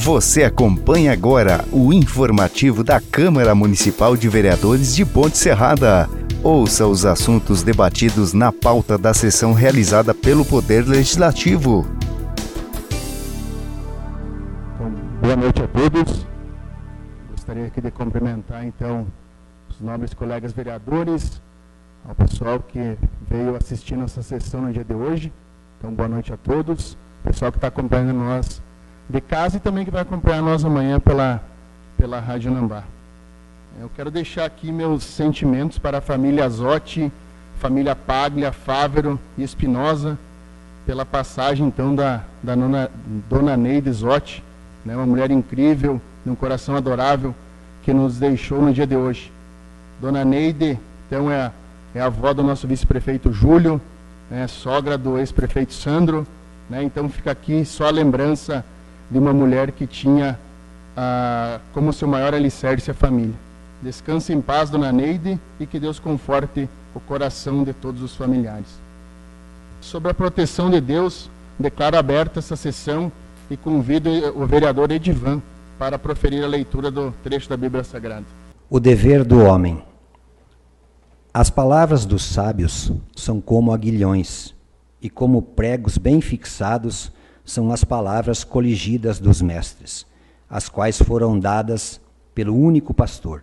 Você acompanha agora o informativo da Câmara Municipal de Vereadores de Ponte Serrada. Ouça os assuntos debatidos na pauta da sessão realizada pelo Poder Legislativo. Boa noite a todos. Gostaria aqui de cumprimentar então os nobres colegas vereadores, ao pessoal que veio assistir nossa sessão no dia de hoje. Então, boa noite a todos. Pessoal que está acompanhando nós de casa e também que vai acompanhar nós amanhã pela, pela Rádio Nambá. Eu quero deixar aqui meus sentimentos para a família Azotti, família Paglia, Fávero e Espinosa, pela passagem então da, da nona, dona Neide Zotti, né, uma mulher incrível, de um coração adorável, que nos deixou no dia de hoje. Dona Neide, então, é a, é a avó do nosso vice-prefeito Júlio, né, sogra do ex-prefeito Sandro, né, então fica aqui só a lembrança de uma mulher que tinha ah, como seu maior alicerce a família. Descanse em paz, dona Neide, e que Deus conforte o coração de todos os familiares. Sobre a proteção de Deus, declaro aberta essa sessão e convido o vereador Edivan para proferir a leitura do trecho da Bíblia Sagrada. O dever do homem. As palavras dos sábios são como aguilhões, e como pregos bem fixados são as palavras coligidas dos mestres, as quais foram dadas pelo único pastor.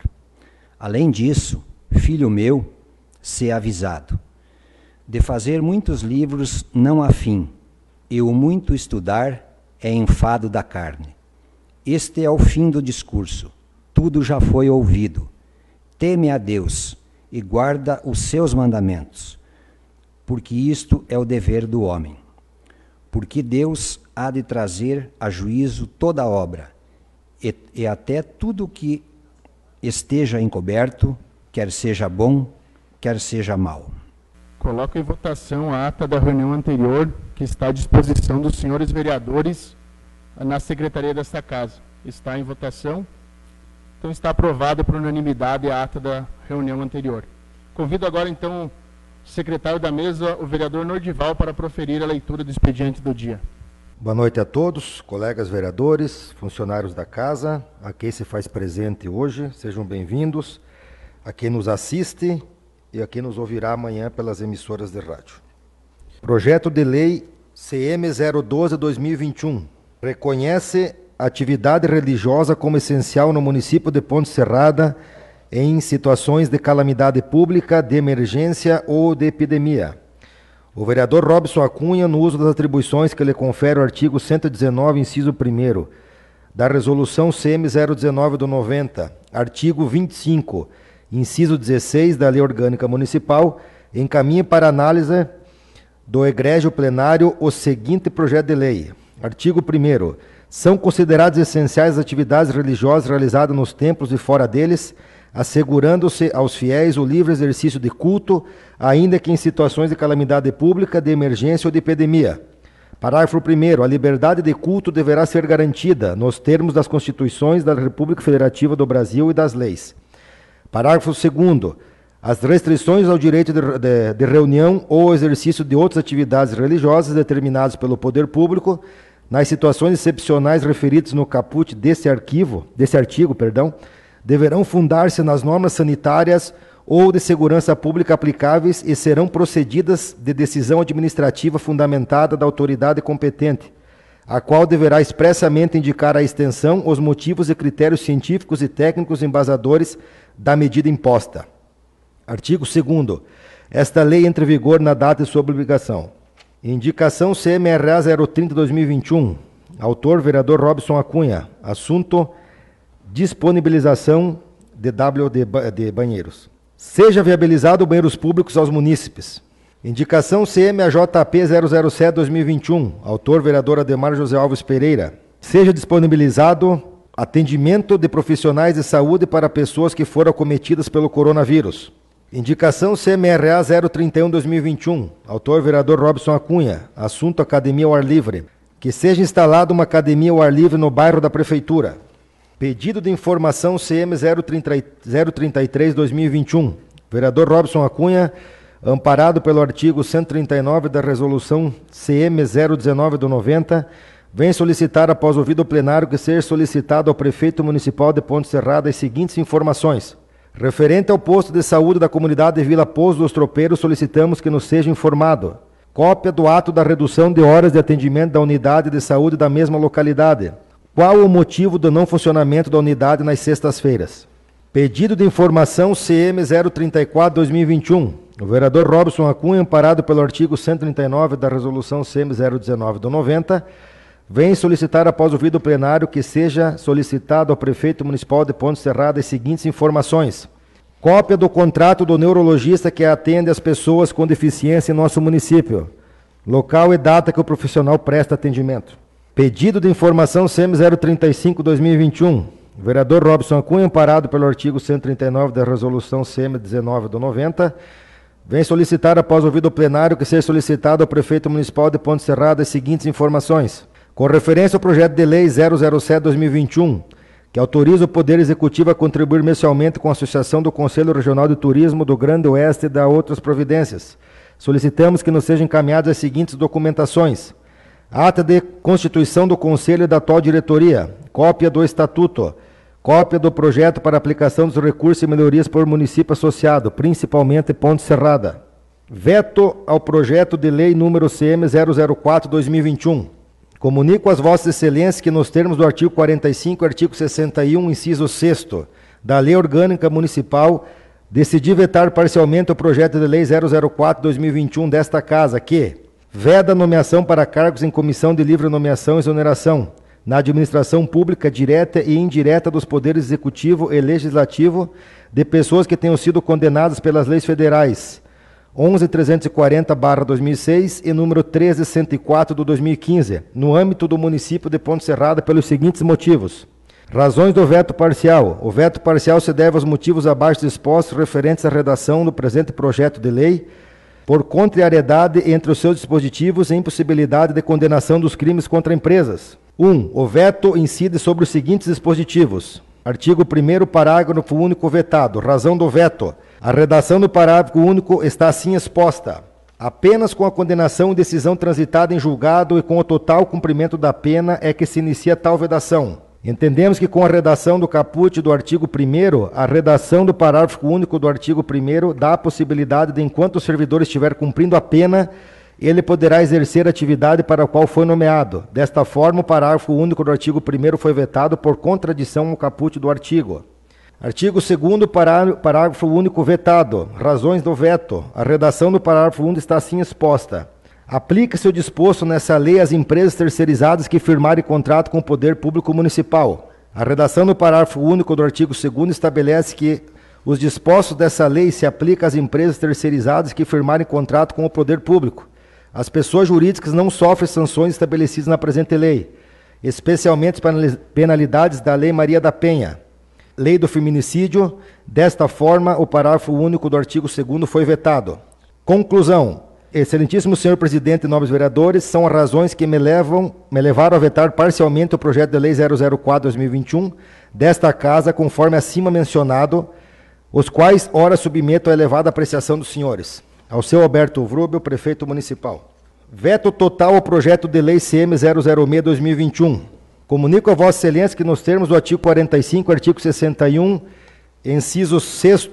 Além disso, filho meu, se avisado. De fazer muitos livros não há fim, e o muito estudar é enfado da carne. Este é o fim do discurso, tudo já foi ouvido. Teme a Deus e guarda os seus mandamentos, porque isto é o dever do homem porque Deus há de trazer a juízo toda obra, e, e até tudo que esteja encoberto, quer seja bom, quer seja mal. Coloco em votação a ata da reunião anterior, que está à disposição dos senhores vereadores na secretaria desta casa. Está em votação. Então está aprovada por unanimidade a ata da reunião anterior. Convido agora, então, secretário da mesa, o vereador Nordival, para proferir a leitura do expediente do dia. Boa noite a todos, colegas vereadores, funcionários da casa, a quem se faz presente hoje, sejam bem-vindos, a quem nos assiste e a quem nos ouvirá amanhã pelas emissoras de rádio. Projeto de Lei CM 012-2021 reconhece a atividade religiosa como essencial no município de Ponte Serrada em situações de calamidade pública, de emergência ou de epidemia. O vereador Robson Acunha, no uso das atribuições que lhe confere o artigo 119, inciso 1 da Resolução CM 019 do 90, artigo 25, inciso 16 da Lei Orgânica Municipal, encaminha para análise do egrégio plenário o seguinte projeto de lei. Artigo 1 São consideradas essenciais as atividades religiosas realizadas nos templos e fora deles, assegurando-se aos fiéis o livre exercício de culto, ainda que em situações de calamidade pública, de emergência ou de epidemia. Parágrafo 1. A liberdade de culto deverá ser garantida nos termos das Constituições da República Federativa do Brasil e das leis. Parágrafo 2. As restrições ao direito de, de, de reunião ou exercício de outras atividades religiosas determinadas pelo poder público, nas situações excepcionais referidas no caput desse arquivo, desse artigo, perdão, deverão fundar-se nas normas sanitárias ou de segurança pública aplicáveis e serão procedidas de decisão administrativa fundamentada da autoridade competente, a qual deverá expressamente indicar a extensão, os motivos e critérios científicos e técnicos embasadores da medida imposta. Artigo 2 Esta lei entra em vigor na data de sua publicação. Indicação CMRA 030-2021. Autor, vereador Robson Acunha. Assunto disponibilização de WD de banheiros. Seja viabilizado banheiros públicos aos munícipes. Indicação CMAJP 007-2021, autor vereador Ademar José Alves Pereira. Seja disponibilizado atendimento de profissionais de saúde para pessoas que foram acometidas pelo coronavírus. Indicação CMRA 031-2021, autor vereador Robson Acunha, assunto Academia ao Ar Livre. Que seja instalada uma academia ao ar livre no bairro da Prefeitura. Pedido de informação CM 033-2021. Vereador Robson Acunha, amparado pelo artigo 139 da Resolução CM 019 do 90, vem solicitar, após ouvido o plenário, que seja solicitado ao prefeito municipal de Ponte Serrada as seguintes informações. Referente ao posto de saúde da comunidade de Vila Pouso dos Tropeiros, solicitamos que nos seja informado. Cópia do ato da redução de horas de atendimento da unidade de saúde da mesma localidade. Qual o motivo do não funcionamento da unidade nas sextas-feiras? Pedido de informação CM 034-2021. O vereador Robson Acunha, amparado pelo artigo 139 da resolução CM 019 do 90, vem solicitar após o vídeo plenário que seja solicitado ao prefeito municipal de Ponte Serrada as seguintes informações. Cópia do contrato do neurologista que atende as pessoas com deficiência em nosso município. Local e data que o profissional presta atendimento. Pedido de informação CM 035-2021. O vereador Robson Cunha, amparado pelo artigo 139 da resolução CM 19 do 90, vem solicitar, após ouvido o plenário, que seja solicitado ao prefeito municipal de Ponte Serrada as seguintes informações. Com referência ao projeto de lei 007-2021, que autoriza o Poder Executivo a contribuir mensalmente com a Associação do Conselho Regional de Turismo do Grande Oeste e da outras providências, solicitamos que nos sejam encaminhadas as seguintes documentações. Ata de constituição do Conselho da atual diretoria, cópia do Estatuto, Cópia do projeto para aplicação dos recursos e melhorias por município associado, principalmente Ponte Serrada. Veto ao projeto de lei número CM 004-2021. Comunico às vossas excelências que nos termos do artigo 45 e artigo 61, inciso 6 da Lei Orgânica Municipal, decidi vetar parcialmente o projeto de lei 004-2021 desta casa, que veda nomeação para cargos em comissão de livre nomeação e exoneração, na administração pública direta e indireta dos poderes executivo e legislativo de pessoas que tenham sido condenadas pelas leis federais 11.340-2006 e número 13.104 do 2015, no âmbito do município de Ponte Serrada, pelos seguintes motivos. Razões do veto parcial. O veto parcial se deve aos motivos abaixo expostos referentes à redação do presente projeto de lei, por contrariedade entre os seus dispositivos e impossibilidade de condenação dos crimes contra empresas. 1. Um, o veto incide sobre os seguintes dispositivos. Artigo 1 parágrafo único vetado. Razão do veto. A redação do parágrafo único está assim exposta. Apenas com a condenação e decisão transitada em julgado e com o total cumprimento da pena é que se inicia tal vedação. Entendemos que com a redação do caput do artigo 1 a redação do parágrafo único do artigo 1 dá a possibilidade de, enquanto o servidor estiver cumprindo a pena, ele poderá exercer a atividade para a qual foi nomeado. Desta forma, o parágrafo único do artigo 1 foi vetado por contradição ao caput do artigo. Artigo 2 parágrafo único vetado. Razões do veto. A redação do parágrafo 1 está assim exposta. Aplica-se o disposto nessa lei às empresas terceirizadas que firmarem contrato com o poder público municipal. A redação do parágrafo único do artigo 2 estabelece que os dispostos dessa lei se aplicam às empresas terceirizadas que firmarem contrato com o poder público as pessoas jurídicas não sofrem sanções estabelecidas na presente lei, especialmente penalidades da Lei Maria da Penha. Lei do feminicídio, desta forma, o parágrafo único do artigo 2 foi vetado. Conclusão. Excelentíssimo senhor presidente e nobres vereadores, são razões que me, levam, me levaram a vetar parcialmente o projeto de lei 004-2021 desta casa, conforme acima mencionado, os quais, ora, submeto à elevada apreciação dos senhores. Ao seu Alberto Vrubel, prefeito municipal. Veto total ao projeto de lei CM 006-2021. Comunico a Vossa Excelência que, nos termos do artigo 45, artigo 61, inciso 6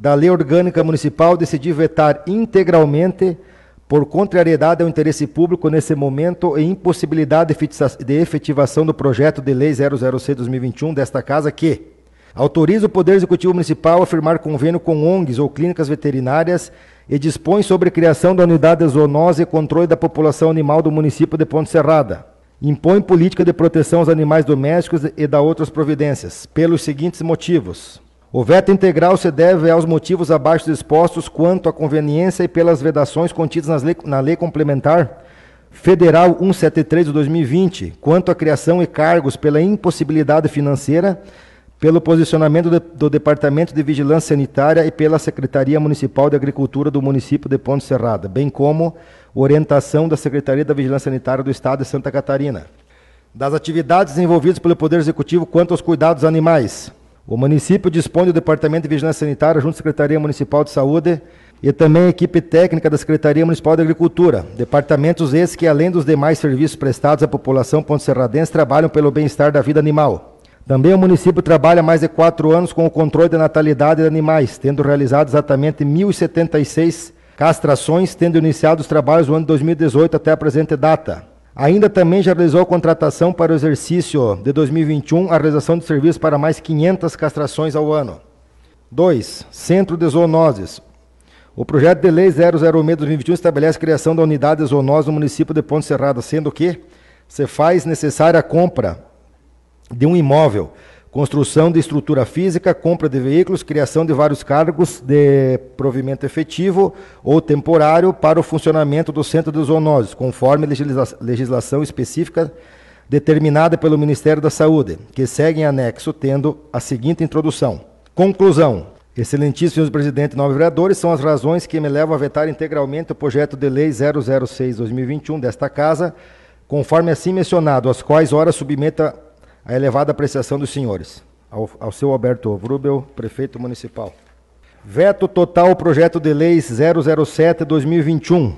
da Lei Orgânica Municipal, decidi vetar integralmente, por contrariedade ao interesse público nesse momento e impossibilidade de efetivação do projeto de lei 006-2021 desta Casa, que autoriza o Poder Executivo Municipal a firmar convênio com ONGs ou clínicas veterinárias e dispõe sobre a criação da unidade de zoonose e controle da população animal do município de Ponte Serrada. Impõe política de proteção aos animais domésticos e da outras providências, pelos seguintes motivos. O veto integral se deve aos motivos abaixo expostos quanto à conveniência e pelas vedações contidas lei, na Lei Complementar Federal 173 de 2020, quanto à criação e cargos pela impossibilidade financeira pelo posicionamento de, do Departamento de Vigilância Sanitária e pela Secretaria Municipal de Agricultura do município de Ponte Serrada, bem como orientação da Secretaria da Vigilância Sanitária do Estado de Santa Catarina. Das atividades desenvolvidas pelo Poder Executivo quanto aos cuidados animais. O município dispõe do Departamento de Vigilância Sanitária, junto à Secretaria Municipal de Saúde, e também a equipe técnica da Secretaria Municipal de Agricultura. Departamentos esses que, além dos demais serviços prestados à população ponte-serradense, trabalham pelo bem-estar da vida animal. Também o município trabalha há mais de quatro anos com o controle da natalidade de animais, tendo realizado exatamente 1.076 castrações, tendo iniciado os trabalhos no ano de 2018 até a presente data. Ainda também já realizou a contratação para o exercício de 2021, a realização de serviços para mais 500 castrações ao ano. 2. Centro de Zoonoses. O projeto de lei 006-2021 estabelece a criação da unidade de zoonose no município de Ponte Serrada, sendo que se faz necessária a compra de um imóvel, construção de estrutura física, compra de veículos, criação de vários cargos de provimento efetivo ou temporário para o funcionamento do centro de zoonoses, conforme legislação específica determinada pelo Ministério da Saúde, que segue em anexo, tendo a seguinte introdução. Conclusão. Excelentíssimo senhor presidente e nove vereadores, são as razões que me levam a vetar integralmente o projeto de lei 006-2021 desta Casa, conforme assim mencionado, as quais ora submeta a elevada apreciação dos senhores. Ao, ao seu Alberto Vrubel, prefeito municipal. Veto total ao projeto de lei 007-2021.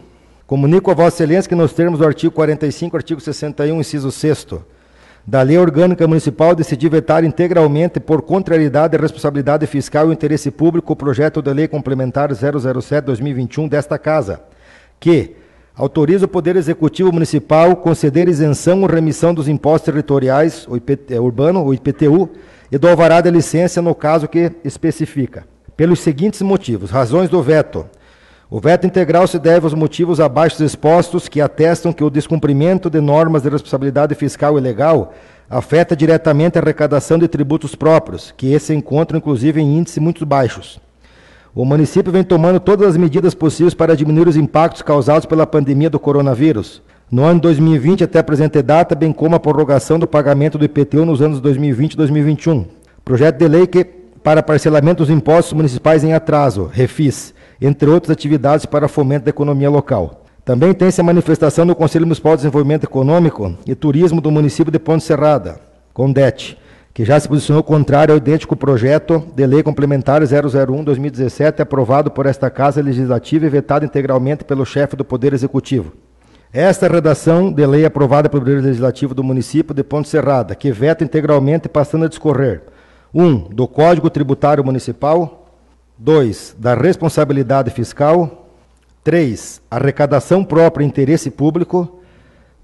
Comunico a Vossa Excelência que, nos termos do artigo 45, artigo 61, inciso 6 da Lei Orgânica Municipal, decidi vetar integralmente, por contrariedade responsabilidade fiscal e o interesse público, o projeto de lei complementar 007-2021 desta Casa, que autoriza o Poder Executivo Municipal conceder isenção ou remissão dos impostos territoriais o é, urbano, o IPTU, e do alvará de licença no caso que especifica. Pelos seguintes motivos: razões do veto. O veto integral se deve aos motivos abaixo expostos que atestam que o descumprimento de normas de responsabilidade fiscal e legal afeta diretamente a arrecadação de tributos próprios, que esse encontram inclusive em índices muito baixos. O município vem tomando todas as medidas possíveis para diminuir os impactos causados pela pandemia do coronavírus. No ano 2020 até a presente data, bem como a prorrogação do pagamento do IPTU nos anos 2020 e 2021. Projeto de lei que para parcelamento dos impostos municipais em atraso, refis, entre outras atividades para fomento da economia local. Também tem-se a manifestação do Conselho Municipal de Desenvolvimento Econômico e Turismo do município de Ponte Serrada, CONDET, que já se posicionou contrário ao idêntico projeto de lei complementar 001-2017, aprovado por esta Casa Legislativa e vetado integralmente pelo chefe do Poder Executivo. Esta redação de lei aprovada pelo Poder Legislativo do município de Ponte Serrada, que veta integralmente, passando a discorrer 1. Um, do Código Tributário Municipal, 2. Da responsabilidade fiscal. 3. Arrecadação própria e interesse público.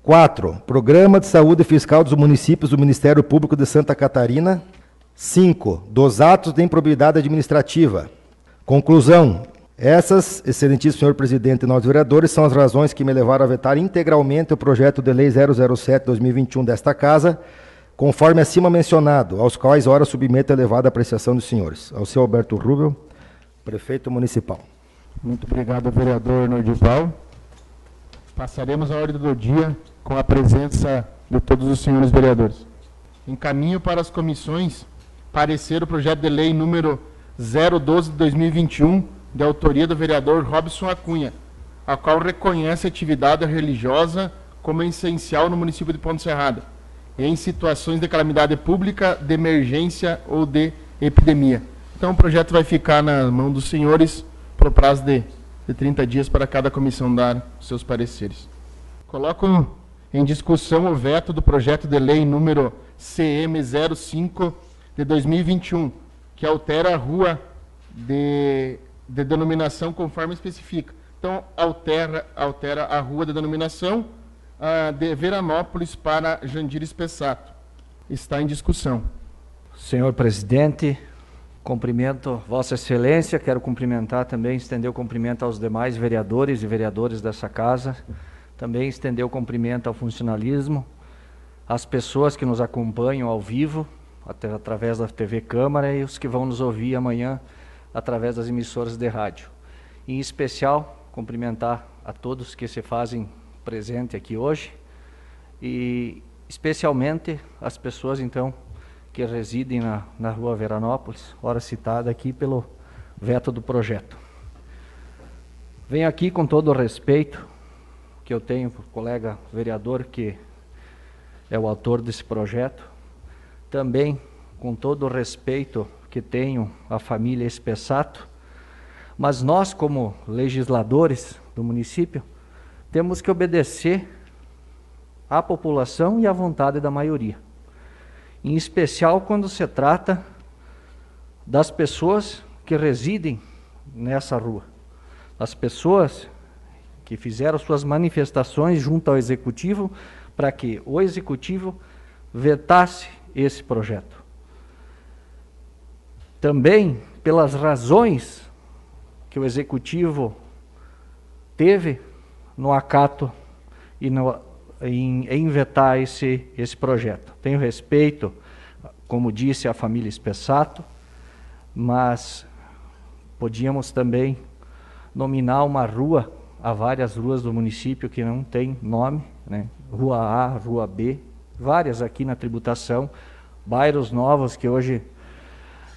4. Programa de saúde fiscal dos municípios do Ministério Público de Santa Catarina. 5. Dos atos de improbidade administrativa. Conclusão. Essas, excelentíssimo senhor presidente e nós vereadores, são as razões que me levaram a vetar integralmente o projeto de lei 007-2021 desta Casa, conforme acima mencionado, aos quais ora submeto a elevada apreciação dos senhores. Ao senhor Alberto Rubel. Prefeito Municipal. Muito obrigado, vereador Nordival. Passaremos a ordem do dia com a presença de todos os senhores vereadores. Encaminho para as comissões parecer o projeto de lei número 012 de 2021, de autoria do vereador Robson Acunha, a qual reconhece a atividade religiosa como essencial no município de Ponte Serrada, em situações de calamidade pública, de emergência ou de epidemia então o projeto vai ficar na mão dos senhores por prazo de, de 30 dias para cada comissão dar seus pareceres. Coloco em discussão o veto do projeto de lei número CM05 de 2021, que altera a rua de, de denominação conforme especifica. Então, altera, altera a rua de denominação uh, de Veranópolis para Jandir Espessato. Está em discussão. Senhor presidente, Cumprimento Vossa Excelência, quero cumprimentar também, estender o cumprimento aos demais vereadores e vereadoras dessa casa, também estender o cumprimento ao funcionalismo, às pessoas que nos acompanham ao vivo, até, através da TV Câmara, e os que vão nos ouvir amanhã através das emissoras de rádio. Em especial, cumprimentar a todos que se fazem presente aqui hoje, e especialmente as pessoas, então, que residem na, na rua Veranópolis, hora citada aqui pelo veto do projeto. Venho aqui com todo o respeito que eu tenho para o colega vereador que é o autor desse projeto, também com todo o respeito que tenho à família Espessato, Mas nós, como legisladores do município, temos que obedecer à população e à vontade da maioria. Em especial quando se trata das pessoas que residem nessa rua. As pessoas que fizeram suas manifestações junto ao executivo para que o executivo vetasse esse projeto. Também pelas razões que o executivo teve no acato e no, em, em vetar esse, esse projeto. Tenho respeito, como disse a família Espessato, mas podíamos também nominar uma rua, há várias ruas do município que não tem nome, né? Rua A, Rua B, várias aqui na tributação, bairros novos que hoje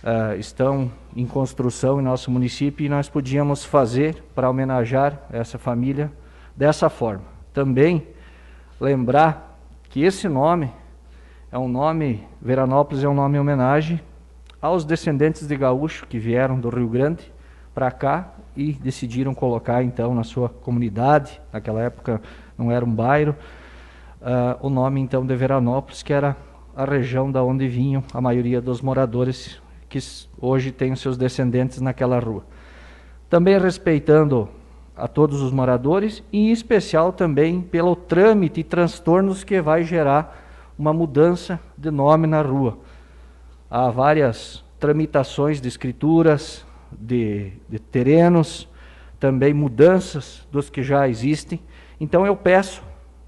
uh, estão em construção em nosso município e nós podíamos fazer para homenagear essa família dessa forma. Também lembrar que esse nome é um nome, Veranópolis é um nome em homenagem aos descendentes de gaúcho que vieram do Rio Grande para cá e decidiram colocar então na sua comunidade, naquela época não era um bairro, uh, o nome então de Veranópolis, que era a região da onde vinham a maioria dos moradores que hoje têm seus descendentes naquela rua. Também respeitando a todos os moradores e em especial também pelo trâmite e transtornos que vai gerar uma mudança de nome na rua. Há várias tramitações de escrituras, de, de terrenos, também mudanças dos que já existem. Então eu peço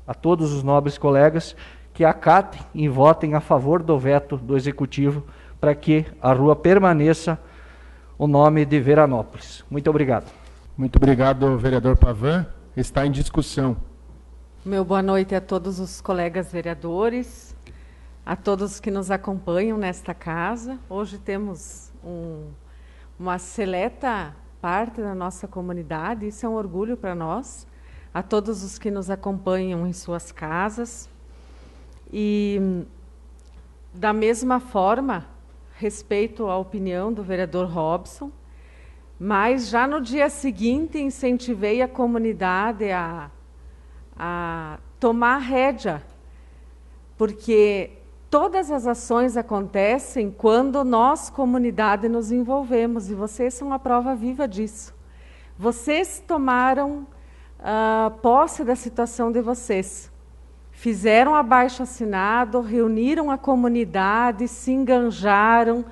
a todos os nobres colegas que acatem e votem a favor do veto do Executivo para que a rua permaneça o nome de Veranópolis. Muito obrigado. Muito obrigado, vereador Pavan. Está em discussão. Meu boa noite a todos os colegas vereadores, a todos que nos acompanham nesta casa. Hoje temos um, uma seleta parte da nossa comunidade, isso é um orgulho para nós a todos os que nos acompanham em suas casas. E, da mesma forma, respeito a opinião do vereador Robson, mas já no dia seguinte incentivei a comunidade a, a tomar rédea, porque todas as ações acontecem quando nós, comunidade, nos envolvemos, e vocês são a prova viva disso. Vocês tomaram uh, posse da situação de vocês. Fizeram abaixo assinado, reuniram a comunidade, se enganjaram,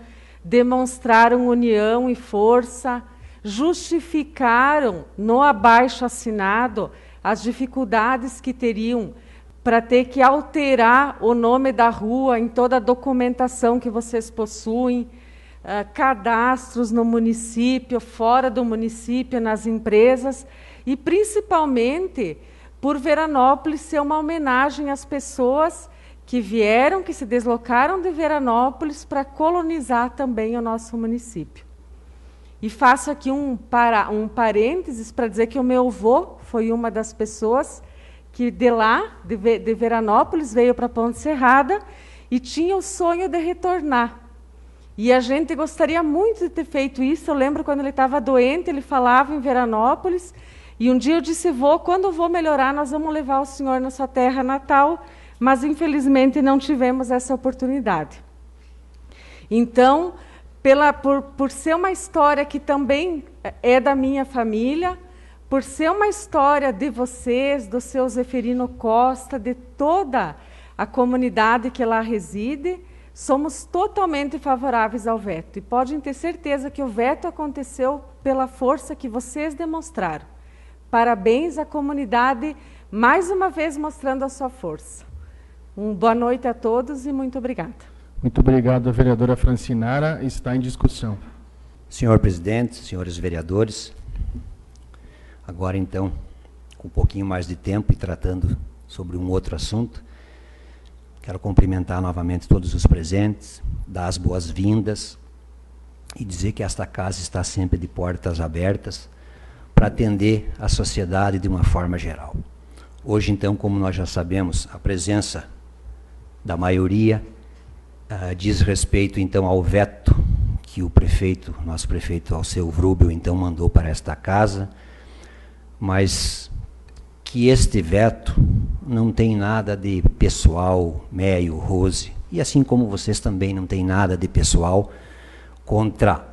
demonstraram união e força, justificaram no abaixo assinado as dificuldades que teriam para ter que alterar o nome da rua em toda a documentação que vocês possuem, uh, cadastros no município, fora do município, nas empresas e principalmente por Veranópolis ser uma homenagem às pessoas que vieram, que se deslocaram de Veranópolis para colonizar também o nosso município. E faço aqui um, para, um parênteses para dizer que o meu avô foi uma das pessoas que de lá, de, de Veranópolis, veio para Ponte Serrada e tinha o sonho de retornar. E a gente gostaria muito de ter feito isso. Eu lembro quando ele estava doente, ele falava em Veranópolis e um dia eu disse, vou, quando vou melhorar, nós vamos levar o senhor na sua terra natal, mas infelizmente não tivemos essa oportunidade. Então, pela, por, por ser uma história que também é da minha família, por ser uma história de vocês, do seu Zeferino Costa, de toda a comunidade que lá reside, somos totalmente favoráveis ao veto. E podem ter certeza que o veto aconteceu pela força que vocês demonstraram. Parabéns à comunidade, mais uma vez mostrando a sua força. Um boa noite a todos e muito obrigada. Muito obrigado, vereadora Francinara. Está em discussão. Senhor presidente, senhores vereadores, agora então, com um pouquinho mais de tempo e tratando sobre um outro assunto, quero cumprimentar novamente todos os presentes, dar as boas-vindas e dizer que esta casa está sempre de portas abertas para atender a sociedade de uma forma geral. Hoje, então, como nós já sabemos, a presença da maioria uh, diz respeito, então, ao veto que o prefeito, nosso prefeito Alceu Vrubel, então mandou para esta casa, mas que este veto não tem nada de pessoal, Meio, Rose, e assim como vocês também não tem nada de pessoal contra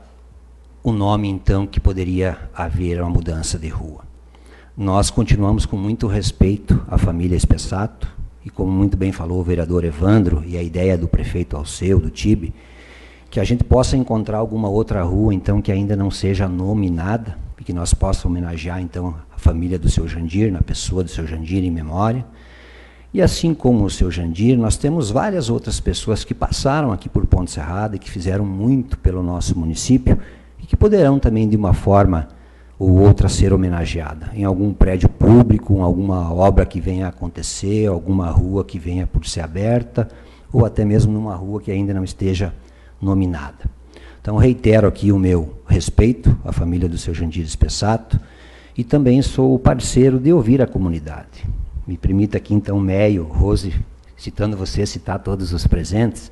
o nome, então, que poderia haver uma mudança de rua. Nós continuamos com muito respeito à família Espessato, e como muito bem falou o vereador Evandro, e a ideia do prefeito Alceu, do TIB, que a gente possa encontrar alguma outra rua, então, que ainda não seja nominada, e que nós possamos homenagear, então, família do seu Jandir, na pessoa do seu Jandir em memória. E assim como o seu Jandir, nós temos várias outras pessoas que passaram aqui por Ponte Serrada e que fizeram muito pelo nosso município e que poderão também, de uma forma ou outra, ser homenageada em algum prédio público, em alguma obra que venha a acontecer, alguma rua que venha por ser aberta, ou até mesmo numa rua que ainda não esteja nominada. Então, reitero aqui o meu respeito à família do seu Jandir Espessato e também sou parceiro de ouvir a comunidade. Me permita aqui, então, Meio, Rose, citando você, citar todos os presentes.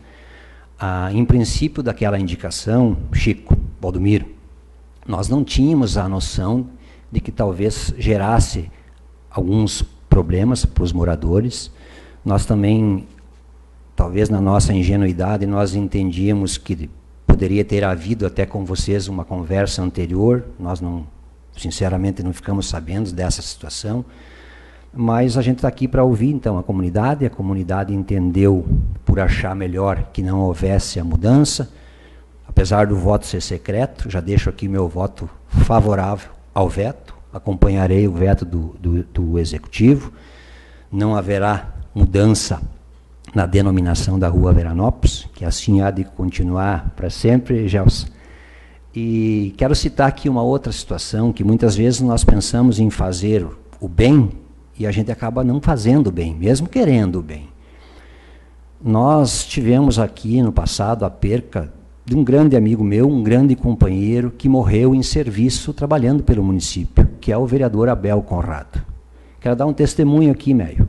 Ah, em princípio daquela indicação, Chico, Valdomiro, nós não tínhamos a noção de que talvez gerasse alguns problemas para os moradores. Nós também Talvez na nossa ingenuidade nós entendíamos que poderia ter havido até com vocês uma conversa anterior, nós não, sinceramente, não ficamos sabendo dessa situação, mas a gente está aqui para ouvir então a comunidade, a comunidade entendeu por achar melhor que não houvesse a mudança, apesar do voto ser secreto, já deixo aqui meu voto favorável ao veto, acompanharei o veto do, do, do executivo, não haverá mudança na denominação da rua Veranópolis, que assim há de continuar para sempre, Gels. E quero citar aqui uma outra situação que muitas vezes nós pensamos em fazer o bem e a gente acaba não fazendo o bem, mesmo querendo o bem. Nós tivemos aqui no passado a perca de um grande amigo meu, um grande companheiro que morreu em serviço trabalhando pelo município, que é o vereador Abel Conrado. Quero dar um testemunho aqui, meio.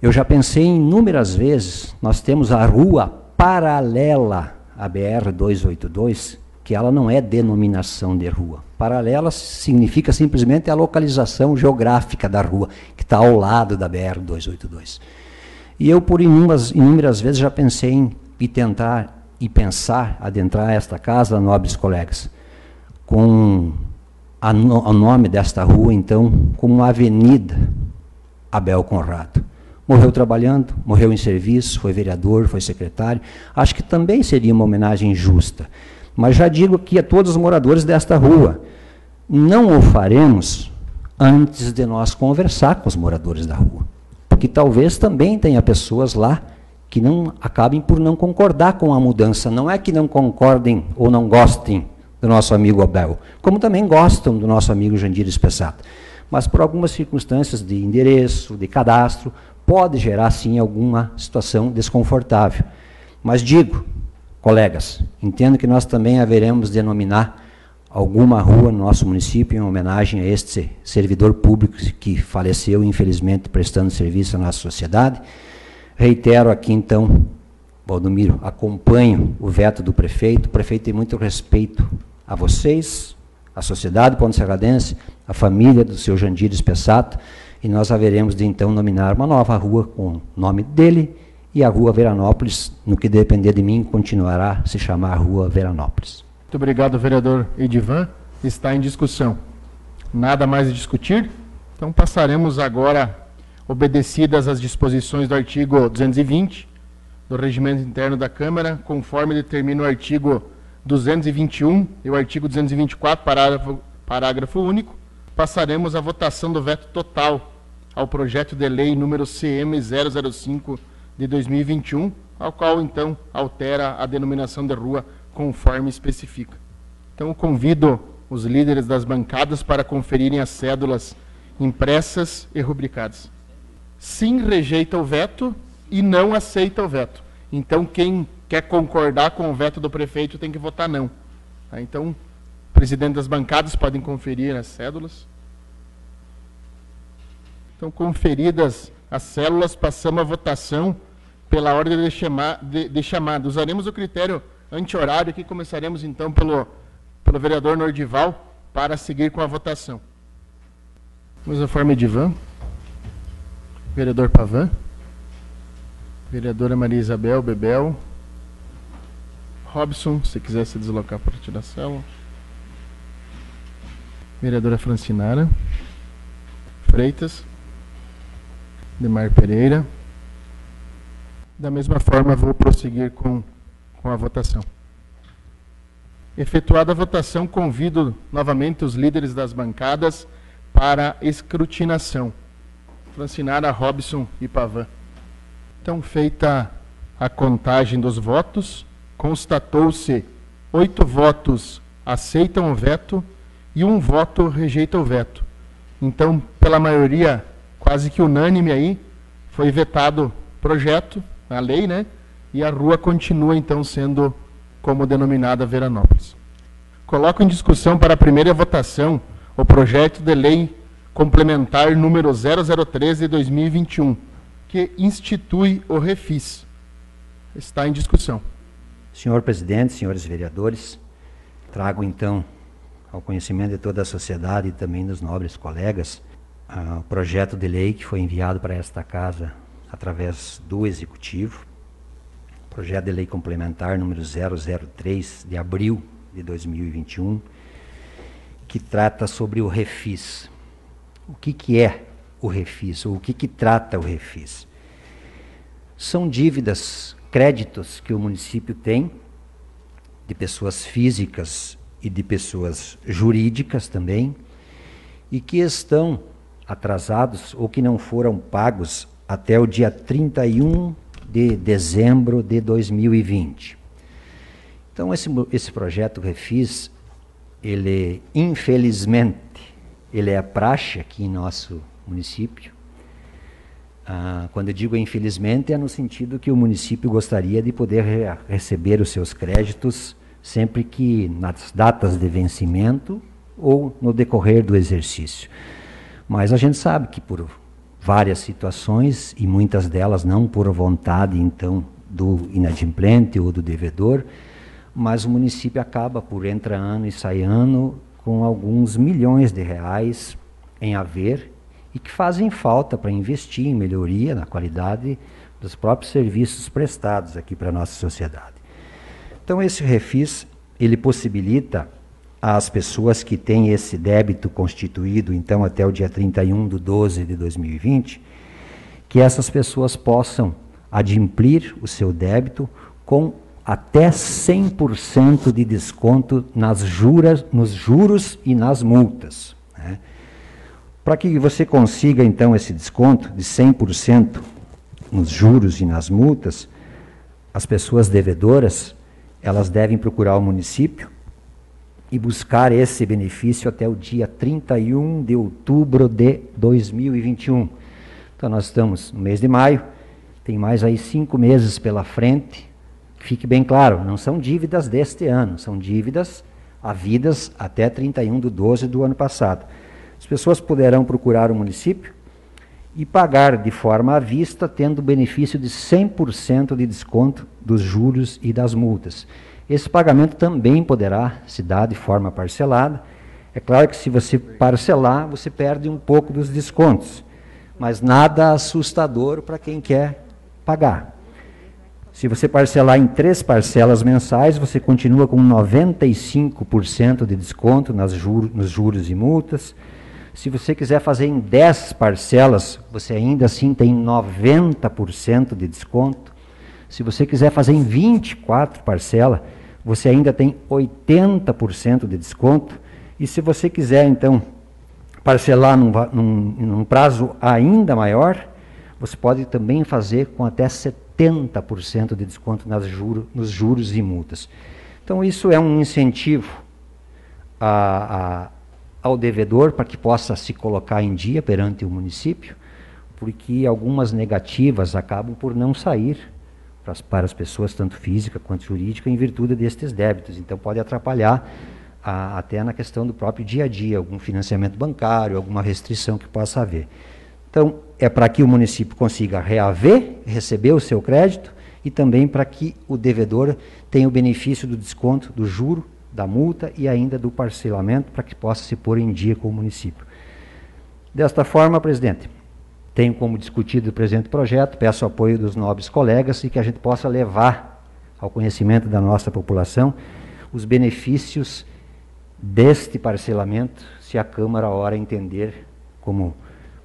Eu já pensei inúmeras vezes, nós temos a rua paralela à BR 282, que ela não é denominação de rua. Paralela significa simplesmente a localização geográfica da rua, que está ao lado da BR 282. E eu, por inúmeras, inúmeras vezes, já pensei em ir tentar e pensar adentrar esta casa, nobres colegas, com o nome desta rua, então, como Avenida Abel Conrado. Morreu trabalhando, morreu em serviço, foi vereador, foi secretário. Acho que também seria uma homenagem justa. Mas já digo aqui a todos os moradores desta rua: não o faremos antes de nós conversar com os moradores da rua. Porque talvez também tenha pessoas lá que não acabem por não concordar com a mudança. Não é que não concordem ou não gostem do nosso amigo Abel, como também gostam do nosso amigo Jandir Espessato. Mas por algumas circunstâncias de endereço, de cadastro, pode gerar sim alguma situação desconfortável. Mas digo, colegas, entendo que nós também haveremos de denominar alguma rua no nosso município em homenagem a este servidor público que faleceu, infelizmente, prestando serviço à nossa sociedade. Reitero aqui, então, Valdomiro, acompanho o veto do prefeito. O prefeito tem muito respeito a vocês, a sociedade ponte serradense, a família do seu Jandir Espessato, e nós haveremos de então nominar uma nova rua com o nome dele e a Rua Veranópolis, no que depender de mim, continuará a se chamar Rua Veranópolis. Muito obrigado, vereador Edivan. Está em discussão. Nada mais a discutir? Então passaremos agora, obedecidas as disposições do artigo 220 do Regimento Interno da Câmara, conforme determina o artigo 221 e o artigo 224, parágrafo, parágrafo único, passaremos à votação do veto total ao projeto de lei número CM005 de 2021, ao qual então altera a denominação de rua conforme especifica. Então convido os líderes das bancadas para conferirem as cédulas impressas e rubricadas. Sim rejeita o veto e não aceita o veto. Então quem quer concordar com o veto do prefeito tem que votar não. Tá? Então presidente das bancadas podem conferir as cédulas. Então, conferidas as células, passamos a votação pela ordem de, de, de chamada. Usaremos o critério anti-horário, que começaremos então pelo, pelo vereador Nordival para seguir com a votação. Mesma forma, Edivan. Vereador Pavan. Vereadora Maria Isabel Bebel. Robson, se quiser se deslocar para tirar a célula. Vereadora Francinara. Freitas. Demar Pereira. Da mesma forma, vou prosseguir com, com a votação. Efetuada a votação, convido novamente os líderes das bancadas para escrutinação. Francinara, Robson e Pavan. Então, feita a contagem dos votos, constatou-se oito votos aceitam o veto e um voto rejeita o veto. Então, pela maioria quase que unânime aí, foi vetado o projeto, a lei, né? E a rua continua então sendo como denominada Veranópolis. Coloco em discussão para a primeira votação o projeto de lei complementar número 0013 de 2021, que institui o Refis. Está em discussão. Senhor presidente, senhores vereadores, trago então ao conhecimento de toda a sociedade e também dos nobres colegas o projeto de lei que foi enviado para esta casa através do executivo, projeto de lei complementar número 003 de abril de 2021, que trata sobre o refis. O que, que é o refis? Ou o que, que trata o refis? São dívidas créditos que o município tem, de pessoas físicas e de pessoas jurídicas também, e que estão atrasados ou que não foram pagos até o dia 31 de dezembro de 2020. Então, esse, esse projeto Refis, ele, infelizmente, ele é praxe aqui em nosso município, ah, quando eu digo infelizmente, é no sentido que o município gostaria de poder re receber os seus créditos sempre que nas datas de vencimento ou no decorrer do exercício. Mas a gente sabe que por várias situações, e muitas delas não por vontade, então, do inadimplente ou do devedor, mas o município acaba por entrar ano e sair ano com alguns milhões de reais em haver e que fazem falta para investir em melhoria na qualidade dos próprios serviços prestados aqui para a nossa sociedade. Então esse refis, ele possibilita às pessoas que têm esse débito constituído, então até o dia 31 de 12 de 2020, que essas pessoas possam adimplir o seu débito com até 100% de desconto nas juras, nos juros e nas multas. Né? Para que você consiga, então, esse desconto de 100% nos juros e nas multas, as pessoas devedoras, elas devem procurar o município e buscar esse benefício até o dia 31 de outubro de 2021. Então, nós estamos no mês de maio, tem mais aí cinco meses pela frente. Fique bem claro, não são dívidas deste ano, são dívidas havidas até 31 de 12 do ano passado. As pessoas poderão procurar o município e pagar de forma à vista, tendo benefício de 100% de desconto dos juros e das multas. Esse pagamento também poderá se dar de forma parcelada. É claro que se você parcelar, você perde um pouco dos descontos, mas nada assustador para quem quer pagar. Se você parcelar em três parcelas mensais, você continua com 95% de desconto nas nos juros e multas. Se você quiser fazer em 10 parcelas, você ainda assim tem 90% de desconto. Se você quiser fazer em 24 parcelas, você ainda tem 80% de desconto. E se você quiser, então, parcelar num, num, num, prazo ainda maior, você pode também fazer com até 70% de desconto nas juro, nos juros e multas. Então, isso é um incentivo a, a ao devedor para que possa se colocar em dia perante o município, porque algumas negativas acabam por não sair para as, pessoas, tanto física quanto jurídica, em virtude destes débitos. Então pode atrapalhar a, até na questão do próprio dia a dia, algum financiamento bancário, alguma restrição que possa haver. Então, é para que o município consiga reaver, receber o seu crédito e também para que o devedor tenha o benefício do desconto do juro, da multa e ainda do parcelamento para que possa se pôr em dia com o município. Desta forma, presidente, tenho como discutido o presente projeto, peço o apoio dos nobres colegas e que a gente possa levar ao conhecimento da nossa população os benefícios deste parcelamento, se a Câmara, a hora entender como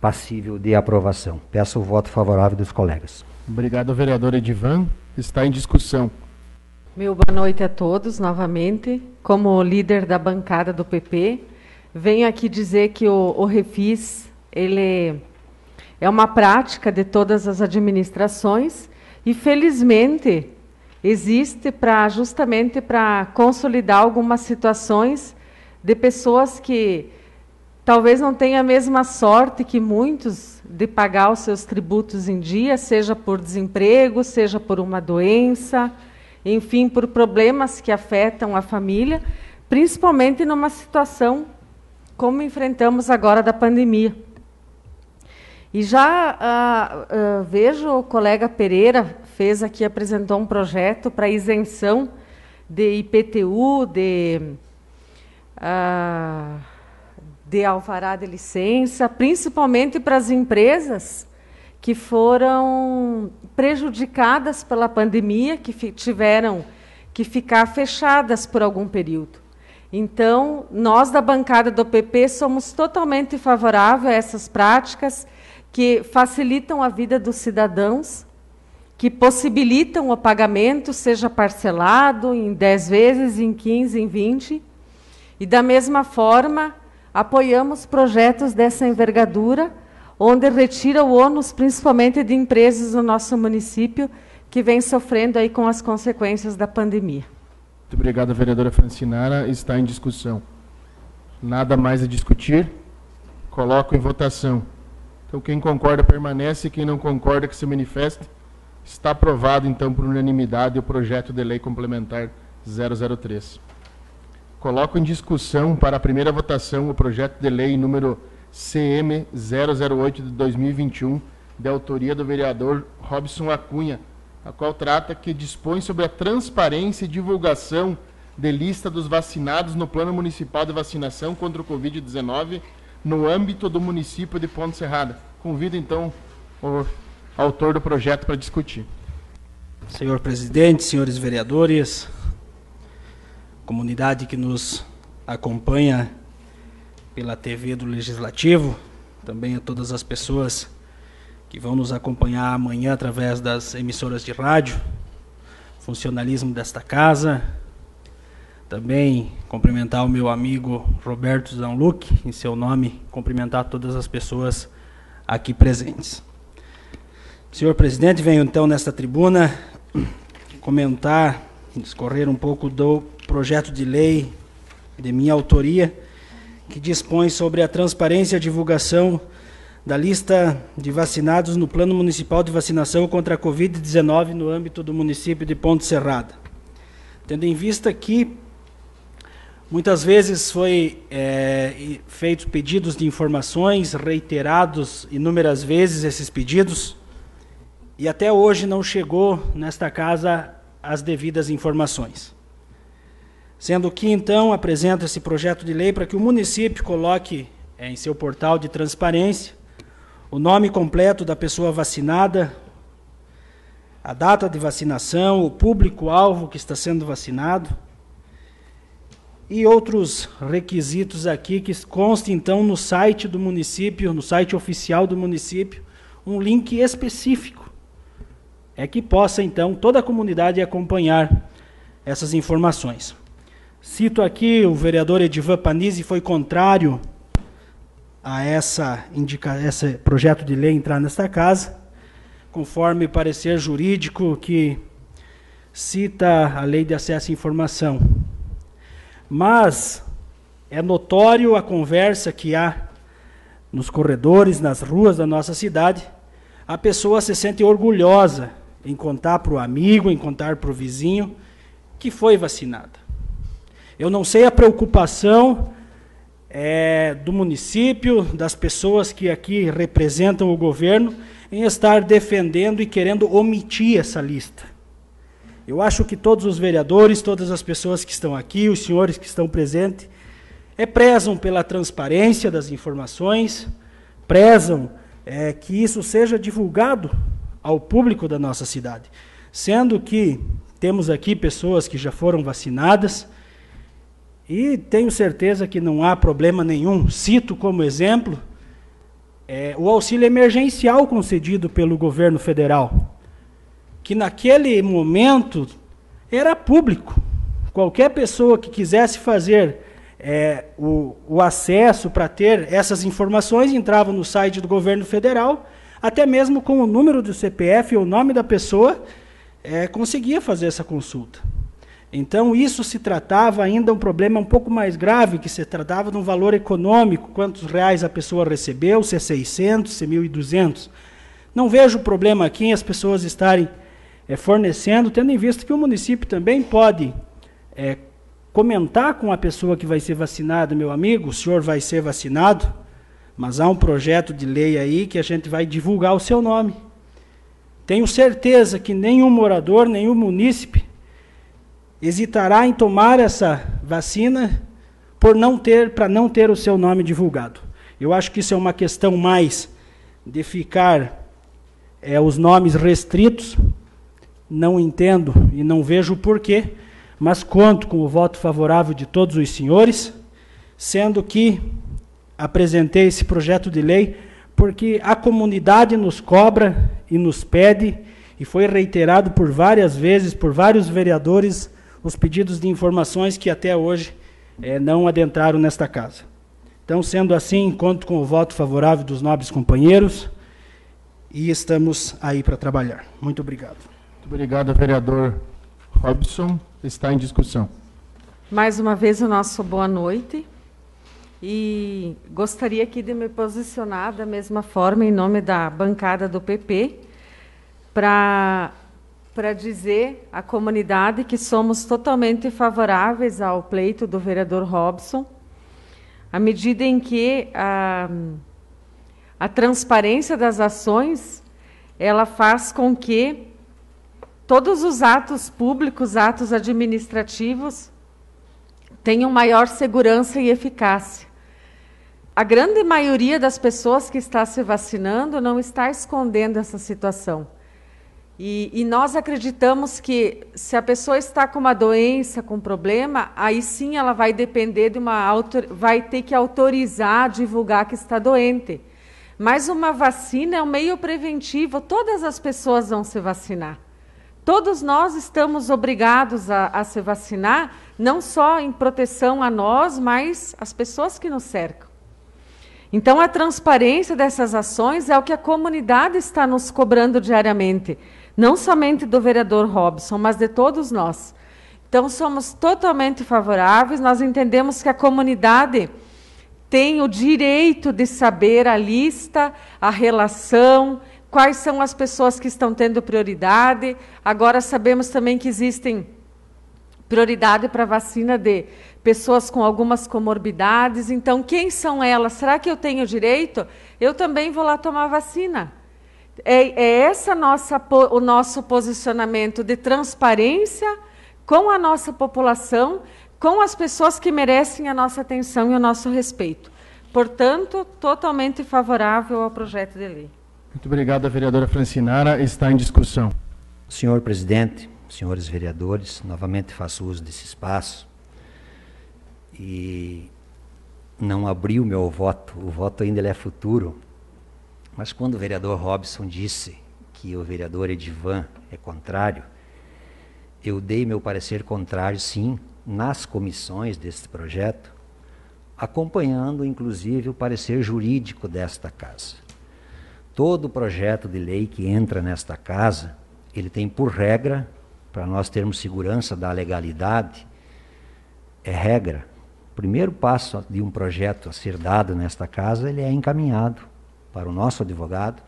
passível de aprovação. Peço o voto favorável dos colegas. Obrigado, vereador Edivan. Está em discussão. Meu boa noite a todos novamente. Como líder da bancada do PP, venho aqui dizer que o, o Refis ele é uma prática de todas as administrações e felizmente existe para justamente para consolidar algumas situações de pessoas que talvez não tenham a mesma sorte que muitos de pagar os seus tributos em dia, seja por desemprego, seja por uma doença, enfim, por problemas que afetam a família, principalmente numa situação como enfrentamos agora da pandemia. E já uh, uh, vejo o colega Pereira fez aqui, apresentou um projeto para isenção de IPTU, de, uh, de alvará de licença, principalmente para as empresas que foram prejudicadas pela pandemia, que tiveram que ficar fechadas por algum período. Então, nós da bancada do PP somos totalmente favoráveis a essas práticas que facilitam a vida dos cidadãos, que possibilitam o pagamento, seja parcelado em 10 vezes, em 15, em 20. E, da mesma forma, apoiamos projetos dessa envergadura, onde retira o ônus, principalmente de empresas do nosso município, que vem sofrendo aí com as consequências da pandemia. Muito obrigado, vereadora Francinara. Está em discussão. Nada mais a discutir. Coloco em votação. Então, quem concorda permanece, quem não concorda que se manifeste. Está aprovado, então, por unanimidade o projeto de lei complementar 003. Coloco em discussão para a primeira votação o projeto de lei número CM 008 de 2021, de autoria do vereador Robson Acunha, a qual trata que dispõe sobre a transparência e divulgação de lista dos vacinados no Plano Municipal de Vacinação contra o Covid-19 no âmbito do município de Ponte Serrada. Convido então o autor do projeto para discutir. Senhor presidente, senhores vereadores, comunidade que nos acompanha pela TV do Legislativo, também a todas as pessoas que vão nos acompanhar amanhã através das emissoras de rádio, funcionalismo desta casa, também cumprimentar o meu amigo Roberto Zanluc, em seu nome, cumprimentar todas as pessoas aqui presentes. Senhor presidente, venho então nesta tribuna comentar, discorrer um pouco do projeto de lei de minha autoria, que dispõe sobre a transparência e divulgação da lista de vacinados no Plano Municipal de Vacinação contra a Covid-19 no âmbito do município de Ponte Serrada. Tendo em vista que Muitas vezes foi é, feito pedidos de informações, reiterados inúmeras vezes esses pedidos, e até hoje não chegou nesta casa as devidas informações. Sendo que então apresento esse projeto de lei para que o município coloque é, em seu portal de transparência o nome completo da pessoa vacinada, a data de vacinação, o público-alvo que está sendo vacinado e outros requisitos aqui que consta então no site do município, no site oficial do município, um link específico. É que possa então toda a comunidade acompanhar essas informações. Cito aqui o vereador Edivan Panizzi foi contrário a essa indica, esse projeto de lei entrar nesta casa, conforme parecer jurídico que cita a lei de acesso à informação mas é notório a conversa que há nos corredores, nas ruas da nossa cidade. A pessoa se sente orgulhosa em contar para o amigo, em contar para o vizinho que foi vacinada. Eu não sei a preocupação é, do município, das pessoas que aqui representam o governo, em estar defendendo e querendo omitir essa lista. Eu acho que todos os vereadores, todas as pessoas que estão aqui, os senhores que estão presentes, é, prezam pela transparência das informações, prezam é, que isso seja divulgado ao público da nossa cidade. Sendo que temos aqui pessoas que já foram vacinadas e tenho certeza que não há problema nenhum. Cito como exemplo é, o auxílio emergencial concedido pelo governo federal, que naquele momento era público. Qualquer pessoa que quisesse fazer é, o, o acesso para ter essas informações entrava no site do governo federal, até mesmo com o número do CPF ou o nome da pessoa, é, conseguia fazer essa consulta. Então, isso se tratava ainda um problema um pouco mais grave, que se tratava de um valor econômico, quantos reais a pessoa recebeu, se é 600, se é 1.200. Não vejo problema aqui em as pessoas estarem é, fornecendo, tendo em vista que o município também pode é, comentar com a pessoa que vai ser vacinada, meu amigo, o senhor vai ser vacinado, mas há um projeto de lei aí que a gente vai divulgar o seu nome. Tenho certeza que nenhum morador, nenhum munícipe hesitará em tomar essa vacina por não ter, para não ter o seu nome divulgado. Eu acho que isso é uma questão mais de ficar é, os nomes restritos. Não entendo e não vejo o porquê mas conto com o voto favorável de todos os senhores, sendo que apresentei esse projeto de lei porque a comunidade nos cobra e nos pede, e foi reiterado por várias vezes, por vários vereadores, os pedidos de informações que até hoje é, não adentraram nesta casa. Então, sendo assim, conto com o voto favorável dos nobres companheiros e estamos aí para trabalhar. Muito obrigado. Muito obrigado, vereador Robson está em discussão. Mais uma vez o nosso boa noite. E gostaria aqui de me posicionar da mesma forma em nome da bancada do PP para para dizer à comunidade que somos totalmente favoráveis ao pleito do vereador Robson, à medida em que a, a transparência das ações ela faz com que todos os atos públicos, atos administrativos, tenham maior segurança e eficácia. A grande maioria das pessoas que está se vacinando não está escondendo essa situação. E, e, nós acreditamos que se a pessoa está com uma doença, com um problema, aí sim ela vai depender de uma vai ter que autorizar, divulgar que está doente. Mas uma vacina é um meio preventivo, todas as pessoas vão se vacinar. Todos nós estamos obrigados a, a, se vacinar, não só em proteção a nós, mas as pessoas que nos cercam. Então, a transparência dessas ações é o que a comunidade está nos cobrando diariamente, não somente do vereador Robson, mas de todos nós. Então, somos totalmente favoráveis, nós entendemos que a comunidade tem o direito de saber a lista, a relação, quais são as pessoas que estão tendo prioridade. Agora sabemos também que existem prioridade para vacina de pessoas com algumas comorbidades. Então, quem são elas? Será que eu tenho direito? Eu também vou lá tomar vacina. É, é essa nossa, o nosso posicionamento de transparência com a nossa população, com as pessoas que merecem a nossa atenção e o nosso respeito. Portanto, totalmente favorável ao projeto de lei. Muito obrigado, vereadora Francinara. Está em discussão. Senhor presidente, senhores vereadores, novamente faço uso desse espaço e não abri o meu voto, o voto ainda é futuro, mas quando o vereador Robson disse que o vereador Edivan é contrário, eu dei meu parecer contrário, sim, nas comissões deste projeto, acompanhando inclusive o parecer jurídico desta casa. Todo projeto de lei que entra nesta casa, ele tem por regra, para nós termos segurança da legalidade, é regra. O primeiro passo de um projeto a ser dado nesta casa, ele é encaminhado para o nosso advogado,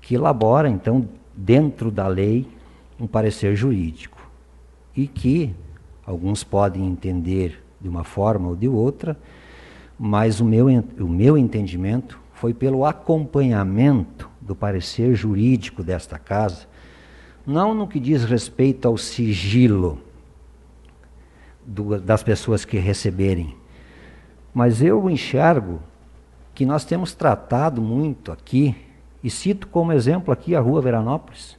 que elabora, então, dentro da lei, um parecer jurídico. E que alguns podem entender de uma forma ou de outra, mas o meu, o meu entendimento foi pelo acompanhamento do parecer jurídico desta casa, não no que diz respeito ao sigilo do, das pessoas que receberem, mas eu enxergo que nós temos tratado muito aqui, e cito como exemplo aqui a Rua Veranópolis.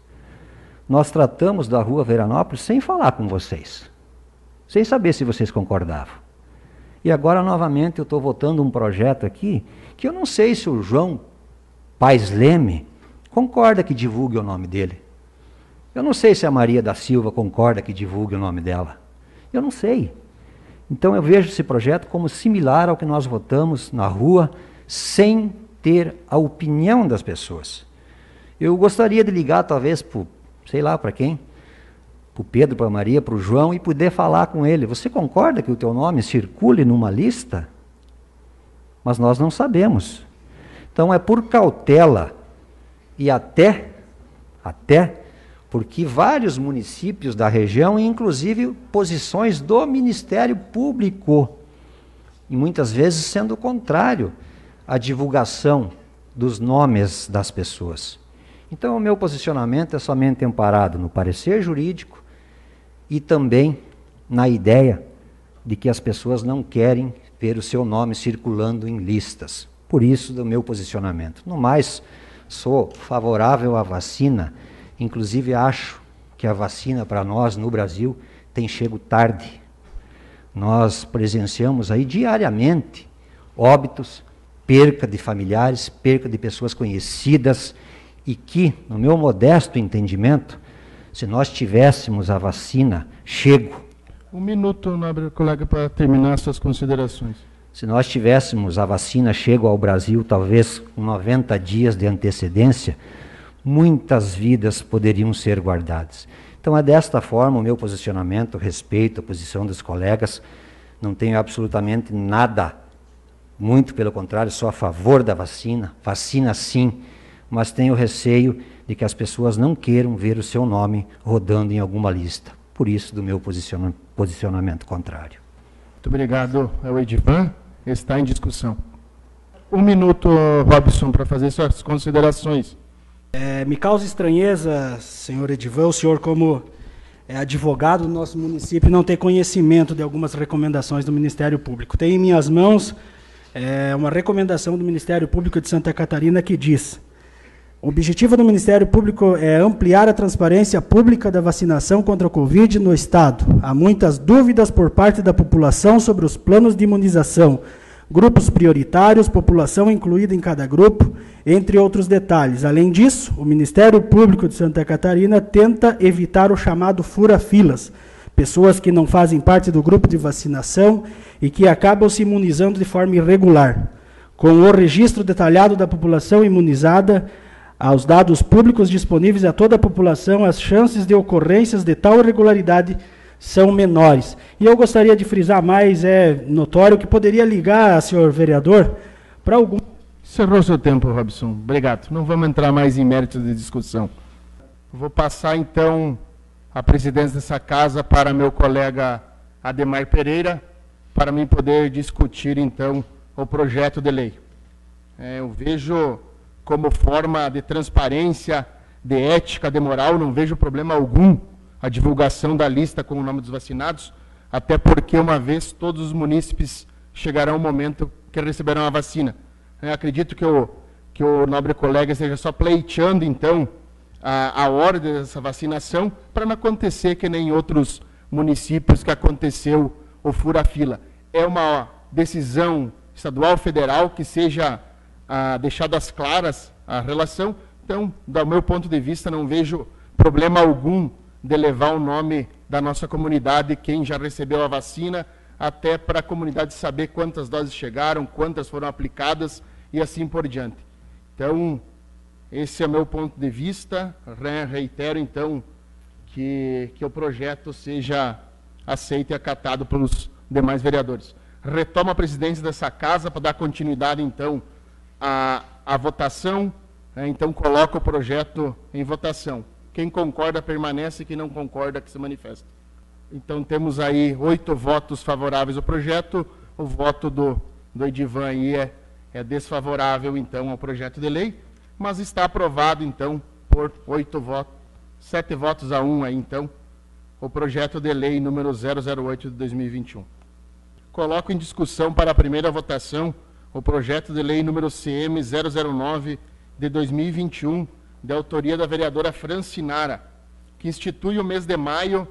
Nós tratamos da Rua Veranópolis sem falar com vocês, sem saber se vocês concordavam. E agora, novamente, eu estou votando um projeto aqui que eu não sei se o João Pais Leme concorda que divulgue o nome dele. Eu não sei se a Maria da Silva concorda que divulgue o nome dela. Eu não sei. Então eu vejo esse projeto como similar ao que nós votamos na rua, sem ter a opinião das pessoas. Eu gostaria de ligar, talvez, para, sei lá, para quem? Para o Pedro, para a Maria, para o João, e poder falar com ele. Você concorda que o teu nome circule numa lista? Mas nós não sabemos. Então é por cautela e até, até porque vários municípios da região, inclusive posições do Ministério Público, e muitas vezes sendo contrário à divulgação dos nomes das pessoas. Então, o meu posicionamento é somente amparado no parecer jurídico e também na ideia de que as pessoas não querem ver o seu nome circulando em listas. Por isso, do meu posicionamento. No mais, sou favorável à vacina Inclusive, acho que a vacina para nós no Brasil tem chego tarde. Nós presenciamos aí diariamente óbitos, perca de familiares, perca de pessoas conhecidas e que, no meu modesto entendimento, se nós tivéssemos a vacina chego. Um minuto, nobre colega, para terminar suas considerações. Se nós tivéssemos a vacina chego ao Brasil, talvez com 90 dias de antecedência, muitas vidas poderiam ser guardadas. Então é desta forma o meu posicionamento, respeito a posição dos colegas, não tenho absolutamente nada, muito pelo contrário, sou a favor da vacina, vacina sim, mas tenho receio de que as pessoas não queiram ver o seu nome rodando em alguma lista. Por isso, do meu posicionamento contrário. Muito obrigado, é o Edivan. Está em discussão. Um minuto, Robson, para fazer suas considerações. É, me causa estranheza, senhor Edivan, o senhor como é, advogado do nosso município não ter conhecimento de algumas recomendações do Ministério Público. Tem em minhas mãos é, uma recomendação do Ministério Público de Santa Catarina que diz: o objetivo do Ministério Público é ampliar a transparência pública da vacinação contra a Covid no Estado. Há muitas dúvidas por parte da população sobre os planos de imunização grupos prioritários, população incluída em cada grupo, entre outros detalhes. Além disso, o Ministério Público de Santa Catarina tenta evitar o chamado fura-filas, pessoas que não fazem parte do grupo de vacinação e que acabam se imunizando de forma irregular. Com o registro detalhado da população imunizada, aos dados públicos disponíveis a toda a população, as chances de ocorrências de tal irregularidade são menores. E eu gostaria de frisar mais, é notório que poderia ligar, senhor vereador, para algum. Cerrou seu tempo, Robson. Obrigado. Não vamos entrar mais em méritos de discussão. Vou passar então a presidência dessa casa para meu colega Ademar Pereira, para mim poder discutir então o projeto de lei. É, eu vejo como forma de transparência, de ética, de moral, não vejo problema algum a divulgação da lista com o nome dos vacinados, até porque uma vez todos os munícipes chegarão o momento que receberão a vacina. Eu acredito que o, que o nobre colega esteja só pleiteando, então, a, a ordem dessa vacinação, para não acontecer que nem em outros municípios que aconteceu o fura-fila. É uma decisão estadual, federal, que seja ah, deixado às claras a relação. Então, do meu ponto de vista, não vejo problema algum de levar o nome da nossa comunidade, quem já recebeu a vacina, até para a comunidade saber quantas doses chegaram, quantas foram aplicadas e assim por diante. Então, esse é o meu ponto de vista. Reitero, então, que, que o projeto seja aceito e acatado pelos demais vereadores. Retomo a presidência dessa casa para dar continuidade, então, à, à votação. Né? Então, coloco o projeto em votação. Quem concorda permanece, quem não concorda que se manifesta. Então temos aí oito votos favoráveis ao projeto, o voto do, do Edivan aí é, é desfavorável então ao projeto de lei, mas está aprovado então por oito votos Sete votos a um aí, então, o projeto de lei número 008 de 2021. Coloco em discussão para a primeira votação o projeto de lei número CM 009 de 2021, de autoria da vereadora Francinara, que institui o mês de maio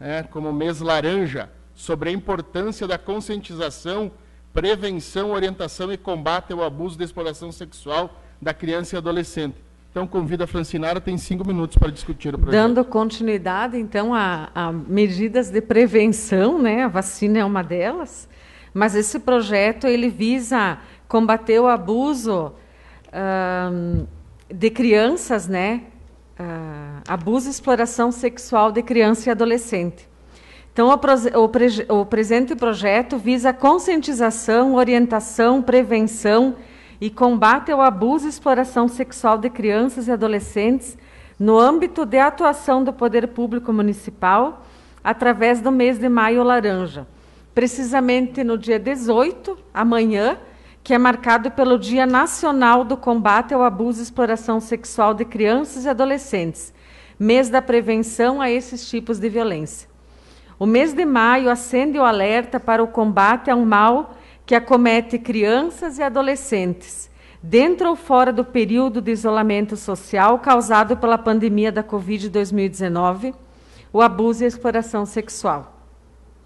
é, como mês laranja, sobre a importância da conscientização, prevenção, orientação e combate ao abuso de exploração sexual da criança e adolescente. Então, convido a Francinara, tem cinco minutos para discutir o projeto. Dando continuidade, então, a, a medidas de prevenção, né? a vacina é uma delas, mas esse projeto ele visa combater o abuso de crianças, né? Uh, abuso e exploração sexual de criança e adolescente. Então, o, o, presente projeto visa conscientização, orientação, prevenção e combate ao abuso e exploração sexual de crianças e adolescentes no âmbito de atuação do poder público municipal através do mês de maio laranja. Precisamente no dia 18, amanhã, que é marcado pelo Dia Nacional do Combate ao Abuso e Exploração Sexual de Crianças e Adolescentes, mês da prevenção a esses tipos de violência. O mês de maio acende o alerta para o combate ao mal que acomete crianças e adolescentes, dentro ou fora do período de isolamento social causado pela pandemia da Covid-2019, o abuso e a exploração sexual.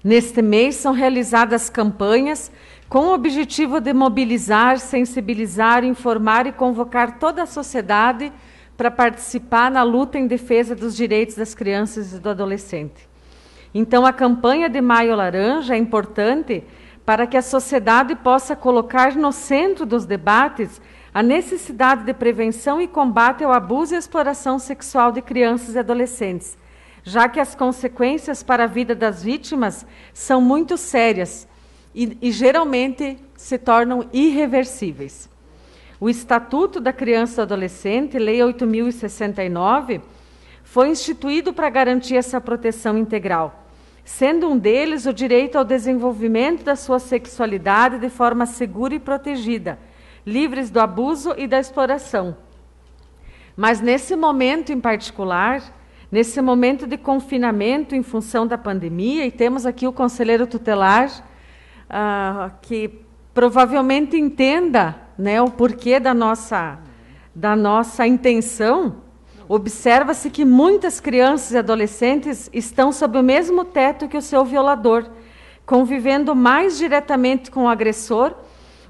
Neste mês são realizadas campanhas com o objetivo de mobilizar, sensibilizar, informar e convocar toda a sociedade para participar na luta em defesa dos direitos das crianças e do adolescente. Então, a campanha de Maio Laranja é importante para que a sociedade possa colocar no centro dos debates a necessidade de prevenção e combate ao abuso e exploração sexual de crianças e adolescentes, já que as consequências para a vida das vítimas são muito sérias e, e geralmente se tornam irreversíveis. O Estatuto da Criança e Adolescente, Lei 8069, foi instituído para garantir essa proteção integral sendo um deles o direito ao desenvolvimento da sua sexualidade de forma segura e protegida, livres do abuso e da exploração. Mas nesse momento em particular, nesse momento de confinamento em função da pandemia, e temos aqui o conselheiro tutelar uh, que provavelmente entenda né, o porquê da nossa, da nossa intenção. Observa-se que muitas crianças e adolescentes estão sob o mesmo teto que o seu violador, convivendo mais diretamente com o agressor,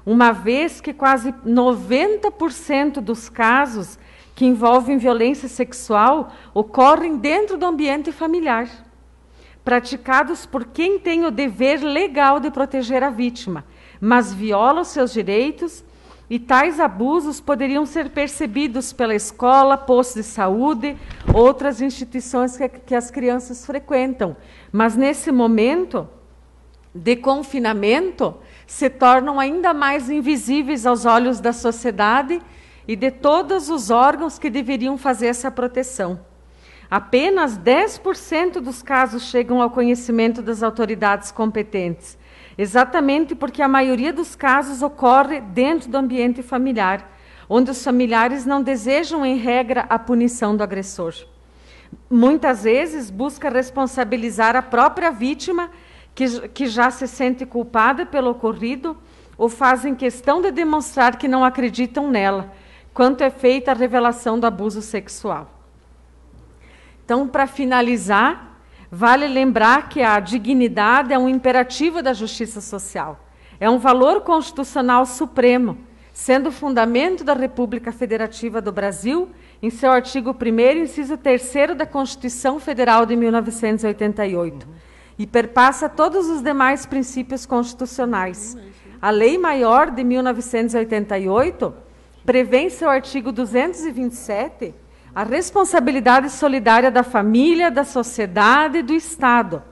uma vez que quase 90% dos casos que envolvem violência sexual ocorrem dentro do ambiente familiar, praticados por quem tem o dever legal de proteger a vítima, mas viola os seus direitos e tais abusos poderiam ser percebidos pela escola, posto de saúde, outras instituições que, que as crianças frequentam. Mas nesse momento de confinamento, se tornam ainda mais invisíveis aos olhos da sociedade e de todos os órgãos que deveriam fazer essa proteção. Apenas 10% dos casos chegam ao conhecimento das autoridades competentes exatamente porque a maioria dos casos ocorre dentro do ambiente familiar, onde os familiares não desejam, em regra, a punição do agressor. Muitas vezes busca responsabilizar a própria vítima, que, que já se sente culpada pelo ocorrido, ou fazem questão de demonstrar que não acreditam nela, quanto é feita a revelação do abuso sexual. Então, para finalizar, Vale lembrar que a dignidade é um imperativo da justiça social. É um valor constitucional supremo, sendo o fundamento da República Federativa do Brasil, em seu artigo 1, inciso 3 da Constituição Federal de 1988, e perpassa todos os demais princípios constitucionais. A Lei Maior de 1988 prevê seu artigo 227 a responsabilidade solidária da família, da sociedade e do Estado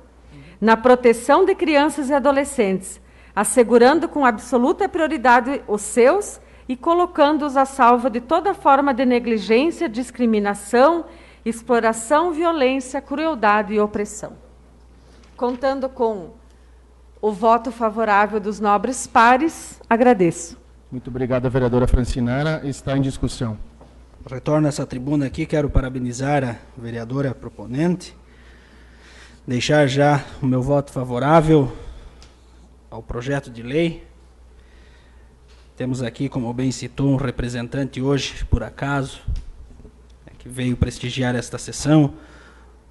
na proteção de crianças e adolescentes, assegurando com absoluta prioridade os seus e colocando-os a salvo de toda forma de negligência, discriminação, exploração, violência, crueldade e opressão. Contando com o voto favorável dos nobres pares, agradeço. Muito obrigado, vereadora Francinara. Está em discussão. retorno a essa tribuna aqui, quero parabenizar a vereadora proponente, deixar já o meu voto favorável ao projeto de lei. Temos aqui, como bem citou, um representante hoje, por acaso, né, que veio prestigiar esta sessão,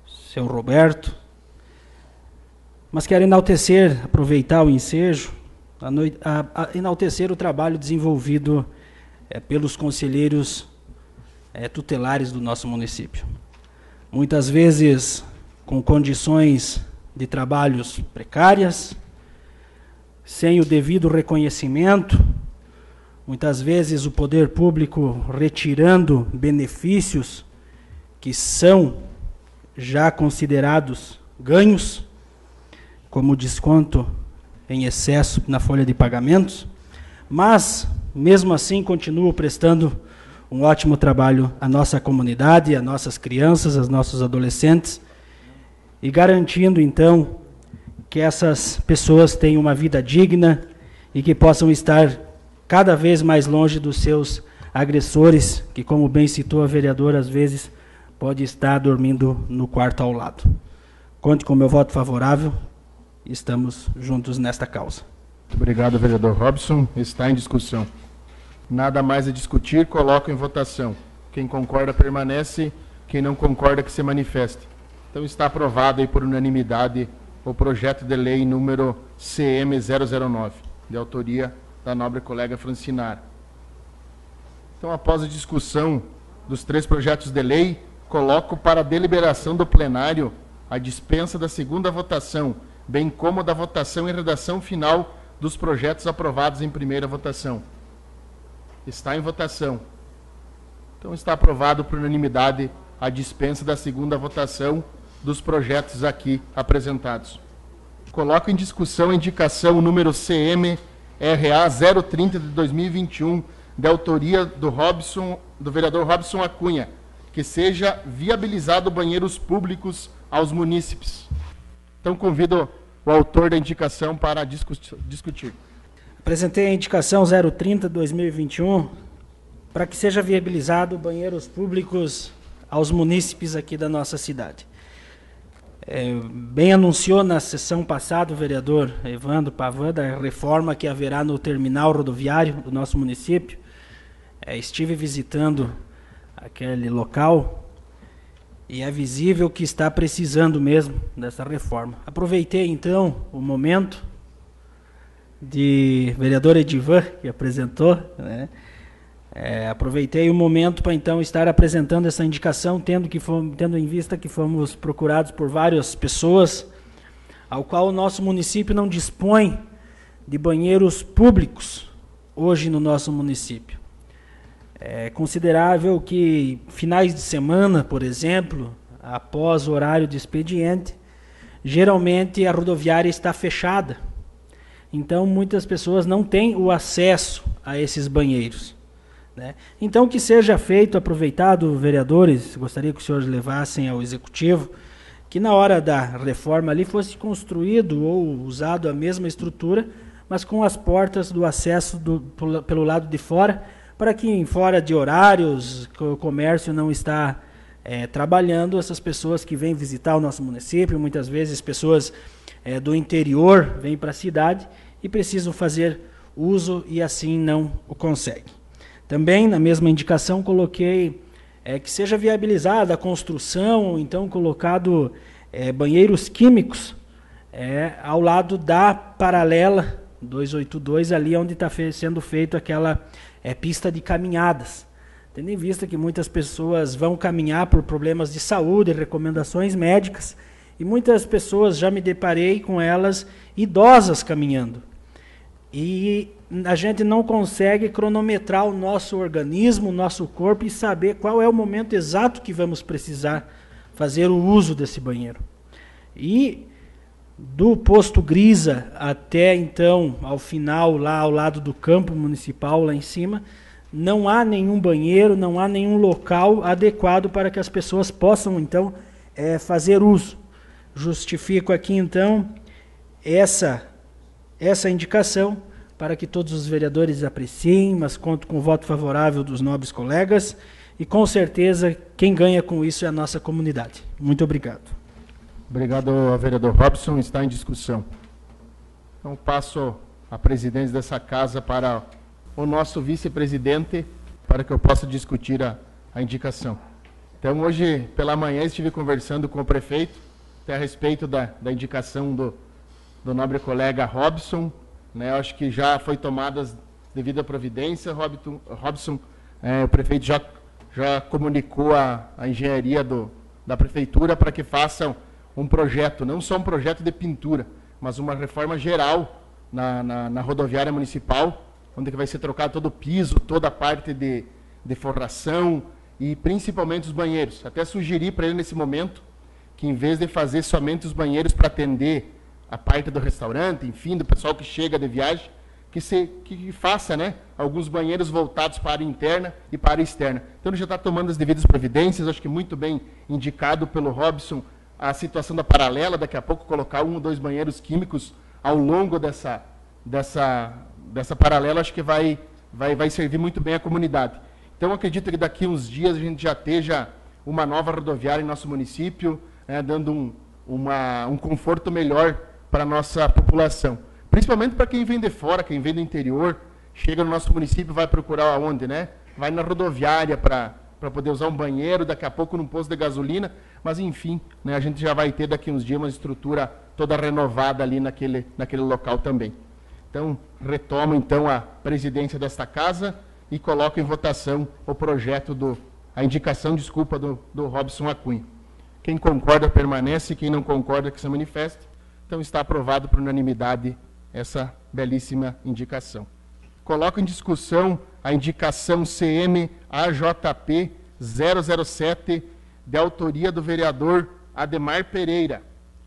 seu Roberto. Mas quero enaltecer, aproveitar o ensejo, a a, a enaltecer o trabalho desenvolvido é, pelos conselheiros é, tutelares do nosso município. Muitas vezes com condições de trabalhos precárias, sem o devido reconhecimento, muitas vezes o poder público retirando benefícios que são já considerados ganhos, como desconto em excesso na folha de pagamentos, mas mesmo assim continuo prestando um ótimo trabalho à nossa comunidade, às nossas crianças, aos nossos adolescentes e garantindo então que essas pessoas tenham uma vida digna e que possam estar cada vez mais longe dos seus agressores, que como bem citou a vereadora, às vezes pode estar dormindo no quarto ao lado. Conte com meu voto favorável. Estamos juntos nesta causa. Muito obrigado, vereador Robson. Está em discussão. Nada mais a discutir, coloco em votação. Quem concorda permanece, quem não concorda que se manifeste. Então está aprovado aí por unanimidade o projeto de lei número CM009, de autoria da nobre colega Francinar. Então, após a discussão dos três projetos de lei, coloco para deliberação do plenário a dispensa da segunda votação, bem como da votação e redação final dos projetos aprovados em primeira votação. Está em votação. Então está aprovado por unanimidade a dispensa da segunda votação dos projetos aqui apresentados. Coloco em discussão a indicação número CM RA 030 de 2021, de autoria do Robson, do vereador Robson Acunha, que seja viabilizado banheiros públicos aos munícipes. Então convido o autor da indicação para discutir. Apresentei a indicação 030 de 2021 para que seja viabilizado banheiros públicos aos munícipes aqui da nossa cidade. É, bem anunciou na sessão passada o vereador Evandro Pavan da reforma que haverá no terminal rodoviário do nosso município. É, estive visitando aquele local e é visível que está precisando mesmo dessa reforma. Aproveitei então o momento de vereador Edivan que apresentou, né? É, aproveitei o momento para então estar apresentando essa indicação, tendo, que tendo em vista que fomos procurados por várias pessoas, ao qual o nosso município não dispõe de banheiros públicos hoje no nosso município. É considerável que finais de semana, por exemplo, após o horário de expediente, geralmente a rodoviária está fechada. Então muitas pessoas não têm o acesso a esses banheiros. Né? Então, que seja feito, aproveitado, vereadores, gostaria que os senhores levassem ao executivo, que na hora da reforma ali fosse construído ou usado a mesma estrutura, mas com as portas do acesso do, pelo lado de fora, para que fora de horários, o comércio não está é, trabalhando, essas pessoas que vêm visitar o nosso município, muitas vezes pessoas é, do interior vêm para a cidade e precisam fazer uso e assim não o conseguem. Também, na mesma indicação, coloquei é, que seja viabilizada a construção, então colocado é, banheiros químicos é, ao lado da paralela 282, ali onde está fe sendo feito aquela é, pista de caminhadas. Tendo em vista que muitas pessoas vão caminhar por problemas de saúde, recomendações médicas, e muitas pessoas já me deparei com elas idosas caminhando. E a gente não consegue cronometrar o nosso organismo, o nosso corpo e saber qual é o momento exato que vamos precisar fazer o uso desse banheiro. E do posto Grisa até então, ao final, lá ao lado do campo municipal, lá em cima, não há nenhum banheiro, não há nenhum local adequado para que as pessoas possam, então, é, fazer uso. Justifico aqui, então, essa, essa indicação para que todos os vereadores apreciem, mas conto com o voto favorável dos nobres colegas e com certeza quem ganha com isso é a nossa comunidade. Muito obrigado. Obrigado, vereador Robson. Está em discussão. Então, passo a presidência dessa casa para o nosso vice-presidente, para que eu possa discutir a, a indicação. Então, hoje, pela manhã, estive conversando com o prefeito a respeito da, da indicação do, do nobre colega Robson. Né, acho que já foi tomada as devida providência. Robson, Robson é, o prefeito já, já comunicou a, a engenharia do, da prefeitura para que façam um projeto, não só um projeto de pintura, mas uma reforma geral na, na, na rodoviária municipal, onde vai ser trocado todo o piso, toda a parte de, de forração e principalmente os banheiros. Até sugeri para ele nesse momento que em vez de fazer somente os banheiros para atender a parte do restaurante, enfim, do pessoal que chega de viagem, que, se, que faça né, alguns banheiros voltados para a área interna e para a área externa. Então ele já está tomando as devidas providências, acho que muito bem indicado pelo Robson a situação da paralela, daqui a pouco colocar um ou dois banheiros químicos ao longo dessa, dessa, dessa paralela, acho que vai, vai, vai servir muito bem à comunidade. Então, acredito que daqui uns dias a gente já esteja uma nova rodoviária em nosso município, né, dando um, uma, um conforto melhor para a nossa população. Principalmente para quem vem de fora, quem vem do interior, chega no nosso município vai procurar aonde, né? Vai na rodoviária para poder usar um banheiro, daqui a pouco num posto de gasolina, mas enfim, né, a gente já vai ter daqui uns dias uma estrutura toda renovada ali naquele, naquele local também. Então, retomo então a presidência desta casa e coloco em votação o projeto do a indicação, desculpa, do, do Robson Acunha. Quem concorda permanece, quem não concorda que se manifeste. Então está aprovado por unanimidade essa belíssima indicação. Coloco em discussão a indicação CM AJP 007, de autoria do vereador Ademar Pereira,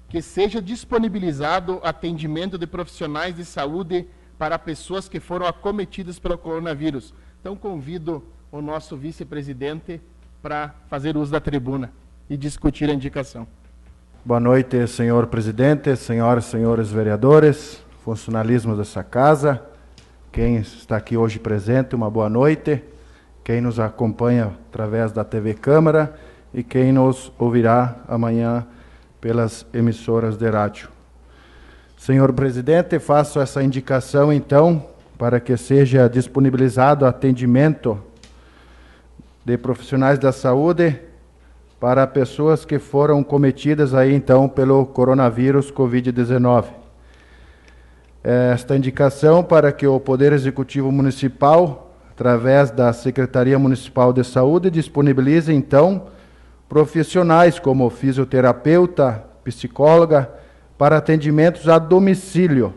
que seja disponibilizado atendimento de profissionais de saúde para pessoas que foram acometidas pelo coronavírus. Então, convido o nosso vice-presidente para fazer uso da tribuna e discutir a indicação. Boa noite, senhor presidente, senhoras e senhores vereadores, funcionalismo dessa casa. Quem está aqui hoje presente, uma boa noite. Quem nos acompanha através da TV Câmara e quem nos ouvirá amanhã pelas emissoras de rádio. Senhor presidente, faço essa indicação então para que seja disponibilizado atendimento de profissionais da saúde para pessoas que foram cometidas aí então pelo coronavírus COVID-19 esta indicação para que o Poder Executivo Municipal, através da Secretaria Municipal de Saúde, disponibilize, então, profissionais como fisioterapeuta, psicóloga, para atendimentos a domicílio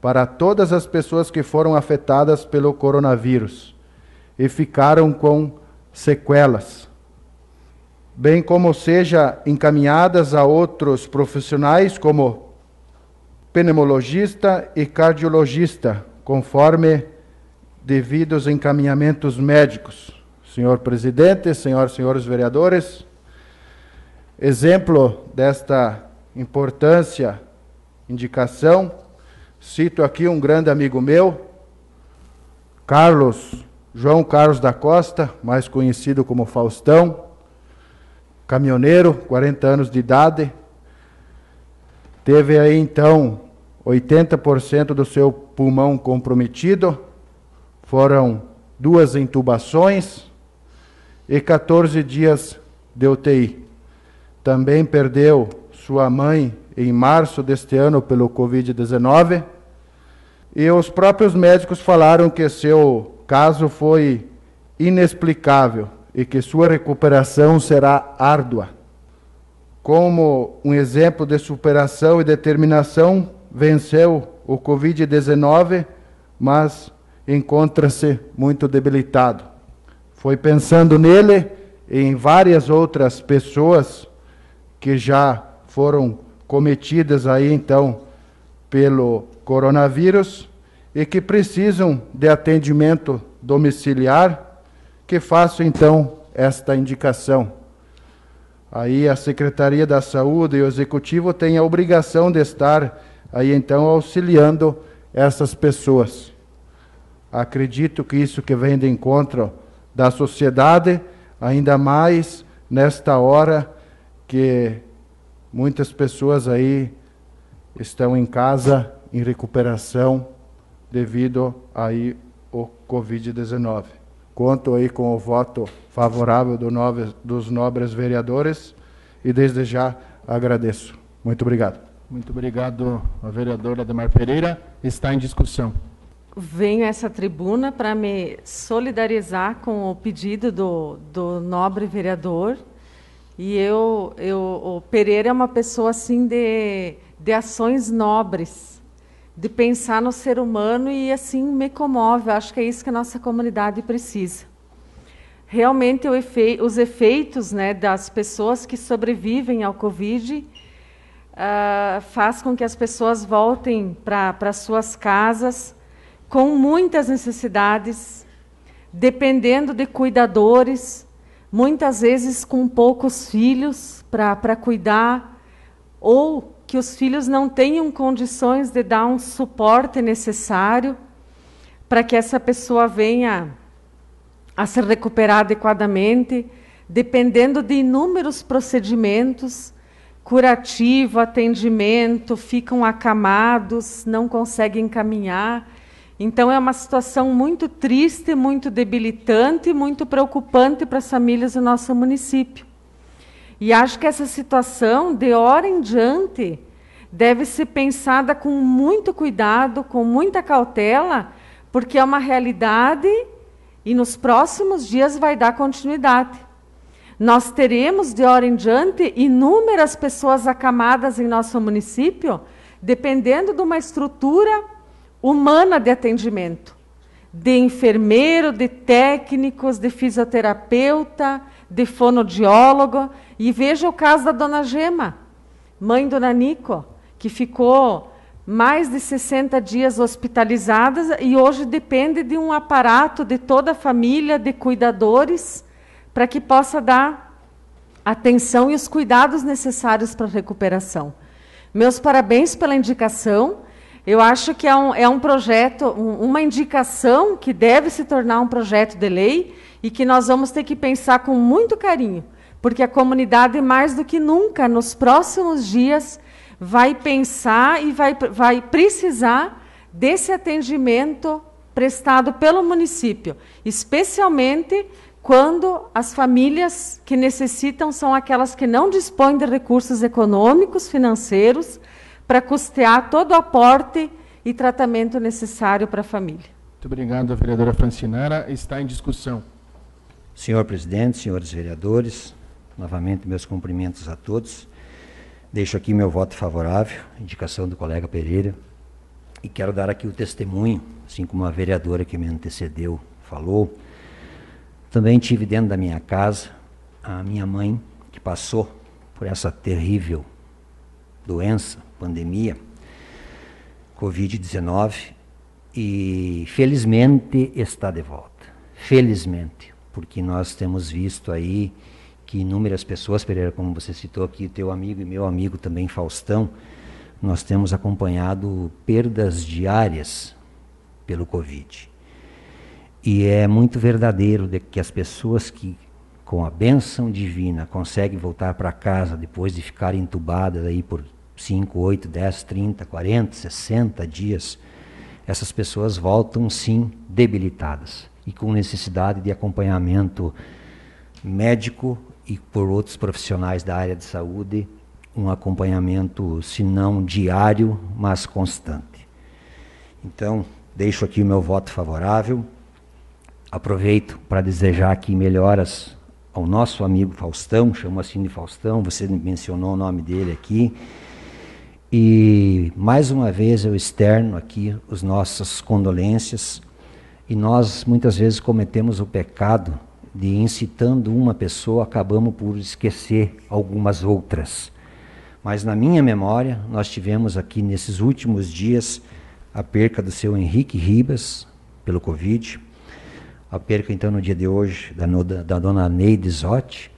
para todas as pessoas que foram afetadas pelo coronavírus e ficaram com sequelas, bem como seja encaminhadas a outros profissionais como pneumologista e cardiologista, conforme devidos encaminhamentos médicos. Senhor presidente, senhoras e senhores vereadores, exemplo desta importância, indicação, cito aqui um grande amigo meu, Carlos, João Carlos da Costa, mais conhecido como Faustão, caminhoneiro, 40 anos de idade, Teve aí então 80% do seu pulmão comprometido, foram duas intubações e 14 dias de UTI. Também perdeu sua mãe em março deste ano pelo Covid-19. E os próprios médicos falaram que seu caso foi inexplicável e que sua recuperação será árdua como um exemplo de superação e determinação, venceu o Covid-19, mas encontra-se muito debilitado. Foi pensando nele e em várias outras pessoas que já foram cometidas aí então pelo coronavírus e que precisam de atendimento domiciliar, que faço então esta indicação aí a Secretaria da Saúde e o Executivo têm a obrigação de estar aí então auxiliando essas pessoas. Acredito que isso que vem de encontro da sociedade, ainda mais nesta hora que muitas pessoas aí estão em casa em recuperação devido aí ao Covid-19. Conto aí com o voto favorável do nobre, dos nobres vereadores e desde já agradeço. Muito obrigado. Muito obrigado, a vereadora Ademar Pereira. Está em discussão. Venho a essa tribuna para me solidarizar com o pedido do, do nobre vereador. E eu, eu, o Pereira é uma pessoa assim de, de ações nobres, de pensar no ser humano e assim me comove. Eu acho que é isso que a nossa comunidade precisa. Realmente efe, os efeitos né, das pessoas que sobrevivem ao Covid uh, faz com que as pessoas voltem para suas casas com muitas necessidades, dependendo de cuidadores, muitas vezes com poucos filhos para cuidar, ou que os filhos não tenham condições de dar um suporte necessário para que essa pessoa venha a se recuperar adequadamente, dependendo de inúmeros procedimentos curativo, atendimento, ficam acamados, não conseguem caminhar. Então é uma situação muito triste, muito debilitante, muito preocupante para as famílias do nosso município. E acho que essa situação, de hora em diante, deve ser pensada com muito cuidado, com muita cautela, porque é uma realidade e nos próximos dias vai dar continuidade nós teremos de hora em diante inúmeras pessoas acamadas em nosso município, dependendo de uma estrutura humana de atendimento, de enfermeiro, de técnicos, de fisioterapeuta, de fonodiólogo. E veja o caso da dona Gema, mãe do Nanico, que ficou mais de 60 dias hospitalizada e hoje depende de um aparato de toda a família de cuidadores para que possa dar atenção e os cuidados necessários para a recuperação. Meus parabéns pela indicação. Eu acho que é um, é um projeto, um, uma indicação que deve se tornar um projeto de lei e que nós vamos ter que pensar com muito carinho, porque a comunidade, mais do que nunca, nos próximos dias, vai pensar e vai, vai precisar desse atendimento prestado pelo município, especialmente quando as famílias que necessitam são aquelas que não dispõem de recursos econômicos, financeiros, para custear todo o aporte e tratamento necessário para a família. Muito obrigado, vereadora Francinara. Está em discussão. Senhor presidente, senhores vereadores, novamente meus cumprimentos a todos. Deixo aqui meu voto favorável, indicação do colega Pereira, e quero dar aqui o testemunho, assim como a vereadora que me antecedeu falou, também tive dentro da minha casa a minha mãe, que passou por essa terrível doença, pandemia, Covid-19, e felizmente está de volta. Felizmente, porque nós temos visto aí que inúmeras pessoas, Pereira, como você citou aqui, teu amigo e meu amigo também, Faustão, nós temos acompanhado perdas diárias pelo Covid. E é muito verdadeiro de que as pessoas que, com a bênção divina, conseguem voltar para casa depois de ficar entubadas aí por 5, 8, 10, 30, 40, 60 dias, essas pessoas voltam sim debilitadas e com necessidade de acompanhamento médico e por outros profissionais da área de saúde, um acompanhamento, se não diário, mas constante. Então, deixo aqui o meu voto favorável. Aproveito para desejar aqui melhoras ao nosso amigo Faustão, chamo assim de Faustão, você mencionou o nome dele aqui. E mais uma vez eu externo aqui as nossas condolências. E nós muitas vezes cometemos o pecado de incitando uma pessoa, acabamos por esquecer algumas outras. Mas na minha memória, nós tivemos aqui nesses últimos dias a perca do seu Henrique Ribas pelo Covid, a perca, então, no dia de hoje, da, da dona Neide Zotti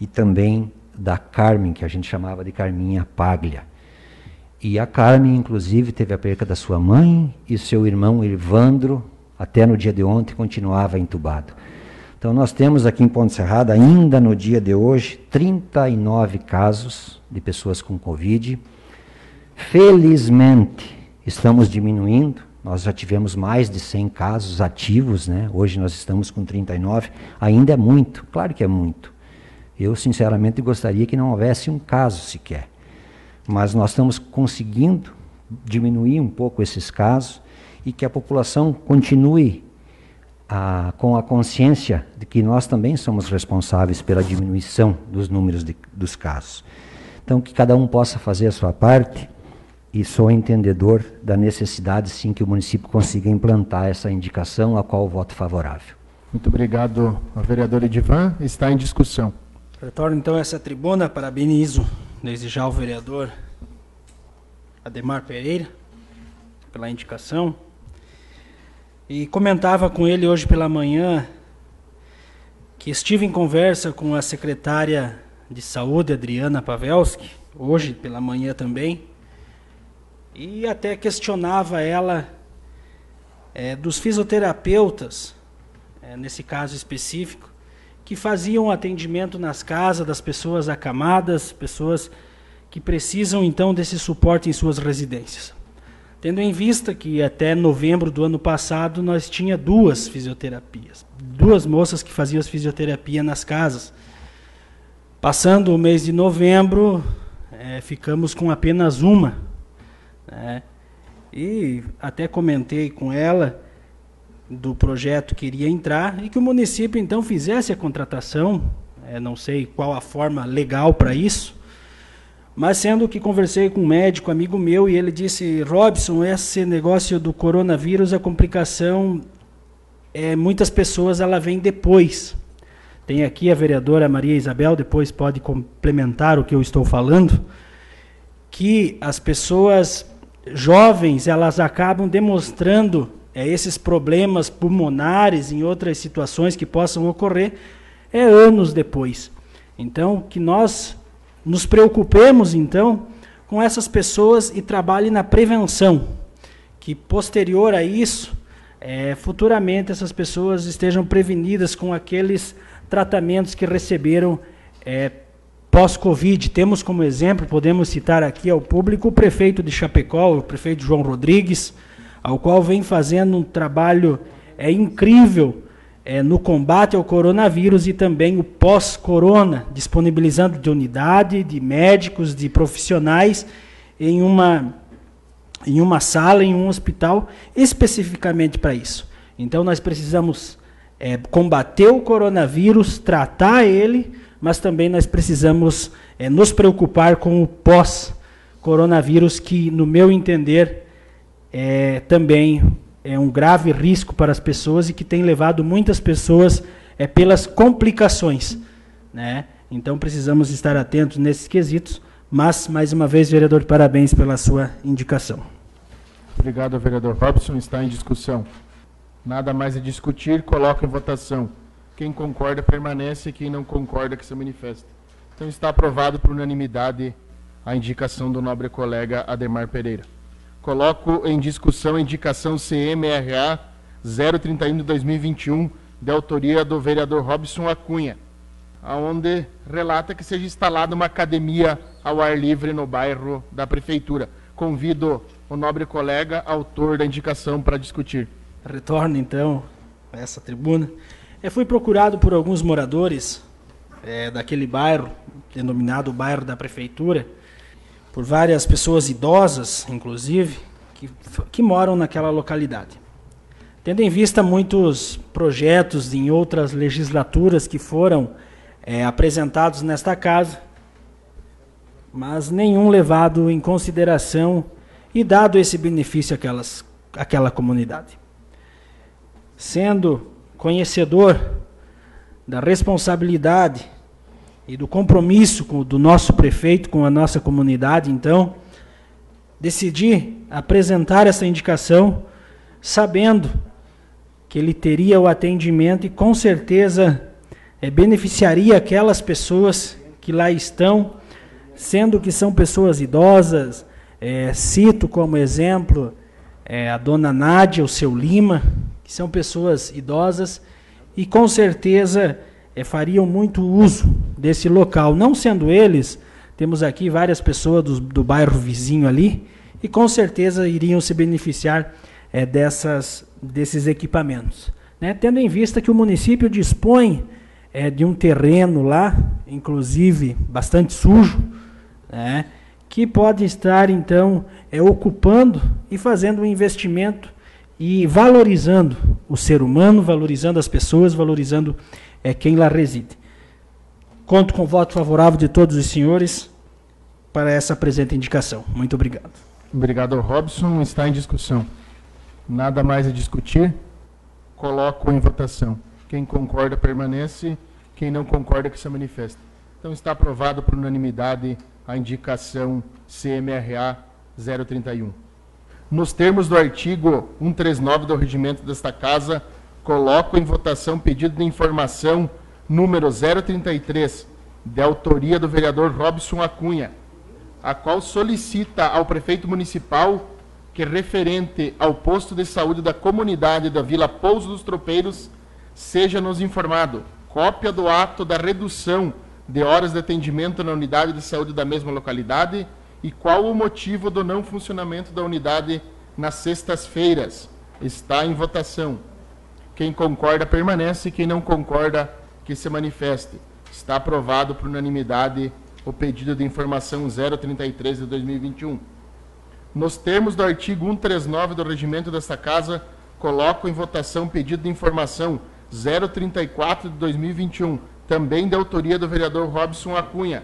e também da Carmen, que a gente chamava de Carminha Paglia. E a Carmen, inclusive, teve a perca da sua mãe e seu irmão Irvandro, até no dia de ontem, continuava entubado. Então, nós temos aqui em Ponte Serrada, ainda no dia de hoje, 39 casos de pessoas com Covid. Felizmente, estamos diminuindo. Nós já tivemos mais de 100 casos ativos, né? hoje nós estamos com 39. Ainda é muito, claro que é muito. Eu, sinceramente, gostaria que não houvesse um caso sequer. Mas nós estamos conseguindo diminuir um pouco esses casos e que a população continue a, com a consciência de que nós também somos responsáveis pela diminuição dos números de, dos casos. Então, que cada um possa fazer a sua parte e sou entendedor da necessidade, sim, que o município consiga implantar essa indicação, a qual voto favorável. Muito obrigado vereador Edivan. Está em discussão. Retorno então essa tribuna, parabenizo desde já o vereador Ademar Pereira pela indicação. E comentava com ele hoje pela manhã que estive em conversa com a secretária de saúde, Adriana Pavelski, hoje pela manhã também, e até questionava ela é, dos fisioterapeutas, é, nesse caso específico, que faziam atendimento nas casas das pessoas acamadas, pessoas que precisam então desse suporte em suas residências. Tendo em vista que até novembro do ano passado nós tinha duas fisioterapias, duas moças que faziam fisioterapia nas casas. Passando o mês de novembro, é, ficamos com apenas uma. Né? E até comentei com ela do projeto que iria entrar e que o município então fizesse a contratação, é, não sei qual a forma legal para isso, mas sendo que conversei com um médico, amigo meu, e ele disse, Robson, esse negócio do coronavírus, a complicação, é, muitas pessoas ela vem depois. Tem aqui a vereadora Maria Isabel, depois pode complementar o que eu estou falando, que as pessoas jovens, elas acabam demonstrando é, esses problemas pulmonares em outras situações que possam ocorrer, é anos depois. Então, que nós nos preocupemos, então, com essas pessoas e trabalhe na prevenção, que posterior a isso, é, futuramente essas pessoas estejam prevenidas com aqueles tratamentos que receberam é, pós-Covid. Temos como exemplo, podemos citar aqui ao público, o prefeito de Chapecó, o prefeito João Rodrigues, ao qual vem fazendo um trabalho é, incrível é, no combate ao coronavírus e também o pós-corona, disponibilizando de unidade, de médicos, de profissionais em uma, em uma sala, em um hospital, especificamente para isso. Então nós precisamos é, combater o coronavírus, tratar ele, mas também nós precisamos é, nos preocupar com o pós-coronavírus, que, no meu entender, é também é um grave risco para as pessoas e que tem levado muitas pessoas é, pelas complicações. Né? Então precisamos estar atentos nesses quesitos. Mas, mais uma vez, vereador, parabéns pela sua indicação. Obrigado, vereador Robson. Está em discussão. Nada mais a discutir, coloca em votação. Quem concorda permanece, quem não concorda que se manifesta. Então está aprovado por unanimidade a indicação do nobre colega Ademar Pereira. Coloco em discussão a indicação CMRA 031 de 2021, de autoria do vereador Robson Acunha, onde relata que seja instalada uma academia ao ar livre no bairro da Prefeitura. Convido o nobre colega, autor da indicação, para discutir. Retorno, então, a essa tribuna. Eu fui procurado por alguns moradores é, daquele bairro, denominado bairro da Prefeitura, por várias pessoas idosas, inclusive, que, que moram naquela localidade. Tendo em vista muitos projetos em outras legislaturas que foram é, apresentados nesta casa, mas nenhum levado em consideração e dado esse benefício àquelas, àquela comunidade. Sendo conhecedor da responsabilidade e do compromisso com, do nosso prefeito com a nossa comunidade, então, decidi apresentar essa indicação sabendo que ele teria o atendimento e com certeza é, beneficiaria aquelas pessoas que lá estão, sendo que são pessoas idosas. É, cito como exemplo é, a dona Nádia, o seu Lima, que são pessoas idosas e com certeza é, fariam muito uso desse local. Não sendo eles, temos aqui várias pessoas do, do bairro vizinho ali e com certeza iriam se beneficiar é, dessas, desses equipamentos. Né? Tendo em vista que o município dispõe é, de um terreno lá, inclusive bastante sujo, né? que pode estar então é, ocupando e fazendo um investimento e valorizando o ser humano, valorizando as pessoas, valorizando é, quem lá reside. Conto com o voto favorável de todos os senhores para essa presente indicação. Muito obrigado. Obrigado, Robson. Está em discussão. Nada mais a discutir. Coloco em votação. Quem concorda permanece. Quem não concorda que se manifeste. Então está aprovado por unanimidade a indicação CMRA 031. Nos termos do artigo 139 do regimento desta Casa, coloco em votação pedido de informação número 033, de autoria do vereador Robson Acunha, a qual solicita ao prefeito municipal que, referente ao posto de saúde da comunidade da Vila Pouso dos Tropeiros, seja nos informado cópia do ato da redução de horas de atendimento na unidade de saúde da mesma localidade e qual o motivo do não funcionamento da unidade nas sextas-feiras. Está em votação. Quem concorda permanece, quem não concorda que se manifeste. Está aprovado por unanimidade o pedido de informação 033 de 2021. Nos termos do artigo 139 do regimento desta Casa, coloco em votação pedido de informação 034 de 2021, também de autoria do vereador Robson Acunha,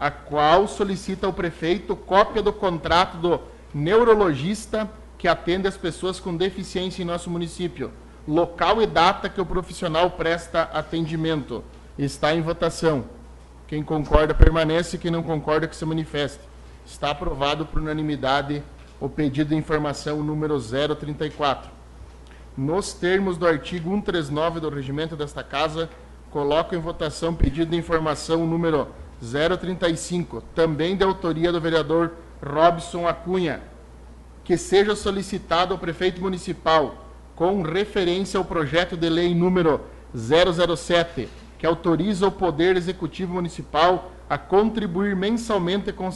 a qual solicita ao prefeito cópia do contrato do neurologista que atende as pessoas com deficiência em nosso município, local e data que o profissional presta atendimento. Está em votação. Quem concorda permanece, quem não concorda que se manifeste. Está aprovado por unanimidade o pedido de informação número 034. Nos termos do artigo 139 do regimento desta Casa, coloco em votação pedido de informação número 035, também de autoria do vereador Robson Acunha, que seja solicitado ao prefeito municipal, com referência ao projeto de lei número 007, que autoriza o Poder Executivo Municipal a contribuir mensalmente com,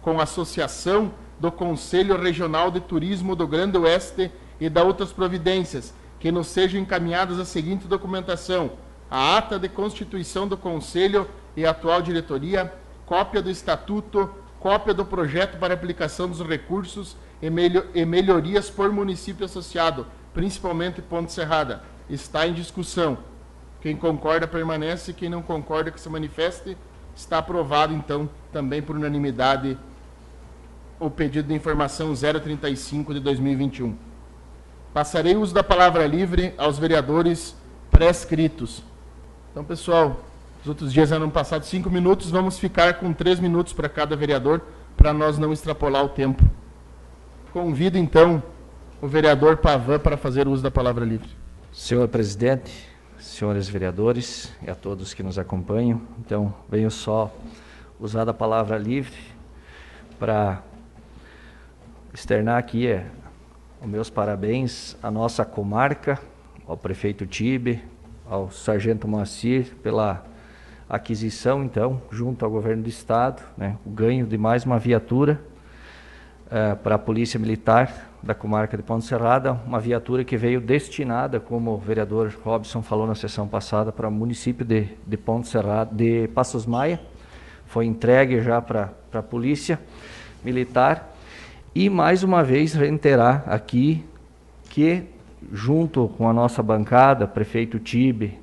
com a Associação do Conselho Regional de Turismo do Grande Oeste e da outras providências, que nos sejam encaminhadas a seguinte documentação: a ata de constituição do Conselho e atual diretoria, cópia do estatuto, cópia do projeto para aplicação dos recursos e, melho e melhorias por município associado, principalmente Ponte Serrada. Está em discussão. Quem concorda permanece, quem não concorda que se manifeste. Está aprovado, então, também por unanimidade, o pedido de informação 035 de 2021. Passarei o uso da palavra livre aos vereadores prescritos. Então, pessoal, os outros dias eram passados cinco minutos, vamos ficar com três minutos para cada vereador, para nós não extrapolar o tempo. Convido, então, o vereador Pavan para fazer uso da palavra livre. Senhor presidente, senhores vereadores e a todos que nos acompanham. Então, venho só usar a palavra livre para externar aqui é, os meus parabéns à nossa comarca, ao prefeito Tibe, ao sargento Moacir pela aquisição, então, junto ao governo do estado, né, o ganho de mais uma viatura uh, para a Polícia Militar da comarca de Ponte Serrada, uma viatura que veio destinada, como o vereador Robson falou na sessão passada, para o município de, de Ponte Serrada, de Passos Maia. Foi entregue já para a Polícia Militar. E mais uma vez reiterar aqui que, junto com a nossa bancada, prefeito Tibe,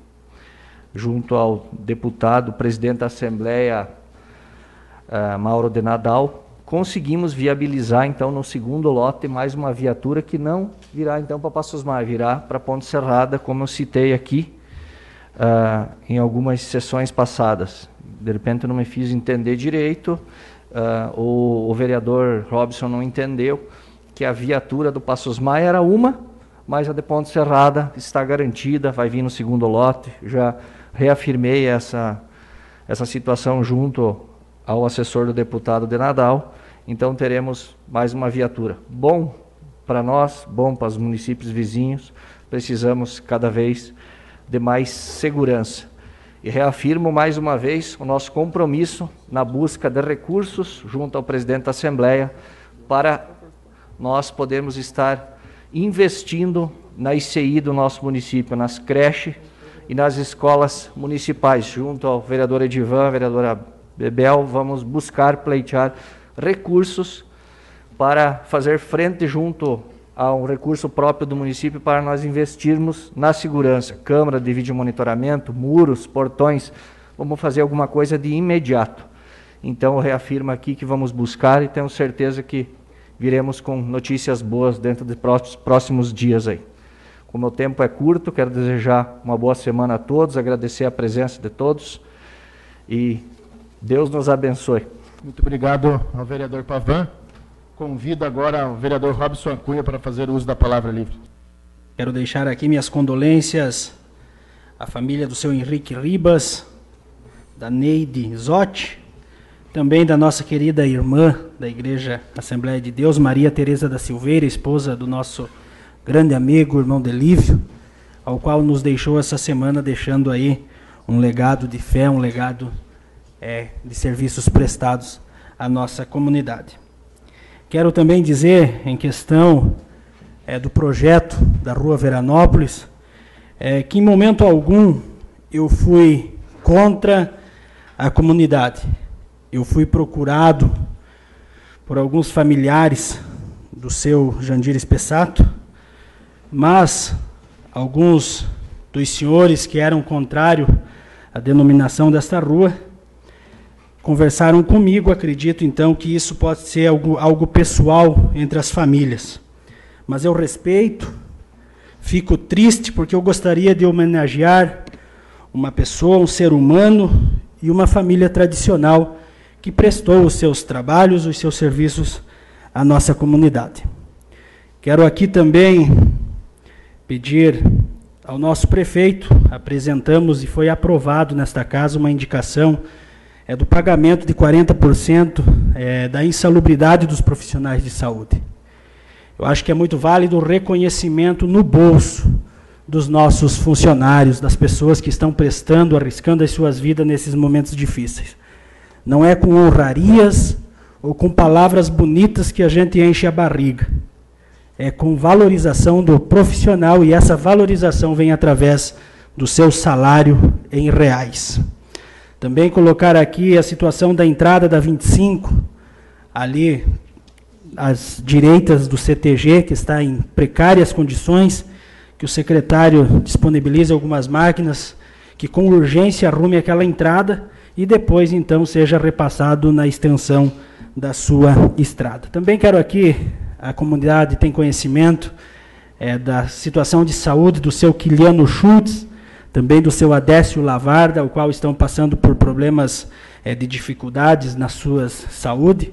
junto ao deputado, presidente da Assembleia, uh, Mauro de Nadal, conseguimos viabilizar então no segundo lote mais uma viatura que não virá então para Passos Maia, virá para Ponte Serrada, como eu citei aqui uh, em algumas sessões passadas. De repente eu não me fiz entender direito, uh, o, o, vereador Robson não entendeu que a viatura do Passos Maia era uma, mas a de Ponte Serrada está garantida, vai vir no segundo lote. Já reafirmei essa, essa situação junto ao assessor do deputado de Nadal então teremos mais uma viatura. Bom para nós, bom para os municípios vizinhos. Precisamos cada vez de mais segurança. E reafirmo mais uma vez o nosso compromisso na busca de recursos junto ao presidente da Assembleia para nós podermos estar investindo na ICI do nosso município, nas creches e nas escolas municipais. Junto ao vereador Edivan, vereadora Bebel, vamos buscar pleitear recursos para fazer frente junto a um recurso próprio do município para nós investirmos na segurança, câmara de vídeo monitoramento, muros, portões, vamos fazer alguma coisa de imediato. Então eu reafirmo aqui que vamos buscar e tenho certeza que viremos com notícias boas dentro de próximos dias aí. Como o tempo é curto, quero desejar uma boa semana a todos, agradecer a presença de todos e Deus nos abençoe. Muito obrigado ao vereador Pavan. Convido agora o vereador Robson Cunha para fazer uso da palavra livre. Quero deixar aqui minhas condolências à família do seu Henrique Ribas, da Neide Zotti, também da nossa querida irmã da Igreja Assembleia de Deus, Maria Teresa da Silveira, esposa do nosso grande amigo, irmão Delívio, ao qual nos deixou essa semana, deixando aí um legado de fé, um legado é, de serviços prestados à nossa comunidade. Quero também dizer, em questão é, do projeto da Rua Veranópolis, é, que em momento algum eu fui contra a comunidade eu fui procurado por alguns familiares do seu Jandir Espessato, mas alguns dos senhores que eram contrários à denominação desta rua conversaram comigo. Acredito então que isso pode ser algo, algo pessoal entre as famílias. Mas eu respeito, fico triste porque eu gostaria de homenagear uma pessoa, um ser humano e uma família tradicional que prestou os seus trabalhos, os seus serviços à nossa comunidade. Quero aqui também pedir ao nosso prefeito, apresentamos e foi aprovado nesta casa uma indicação é, do pagamento de 40% é, da insalubridade dos profissionais de saúde. Eu acho que é muito válido o reconhecimento no bolso dos nossos funcionários, das pessoas que estão prestando, arriscando as suas vidas nesses momentos difíceis. Não é com honrarias ou com palavras bonitas que a gente enche a barriga. É com valorização do profissional e essa valorização vem através do seu salário em reais. Também colocar aqui a situação da entrada da 25, ali às direitas do CTG, que está em precárias condições, que o secretário disponibilize algumas máquinas que com urgência arrume aquela entrada e depois então seja repassado na extensão da sua estrada. Também quero aqui, a comunidade tem conhecimento é, da situação de saúde do seu Quiliano Schultz, também do seu Adécio Lavarda, o qual estão passando por problemas é, de dificuldades na sua saúde.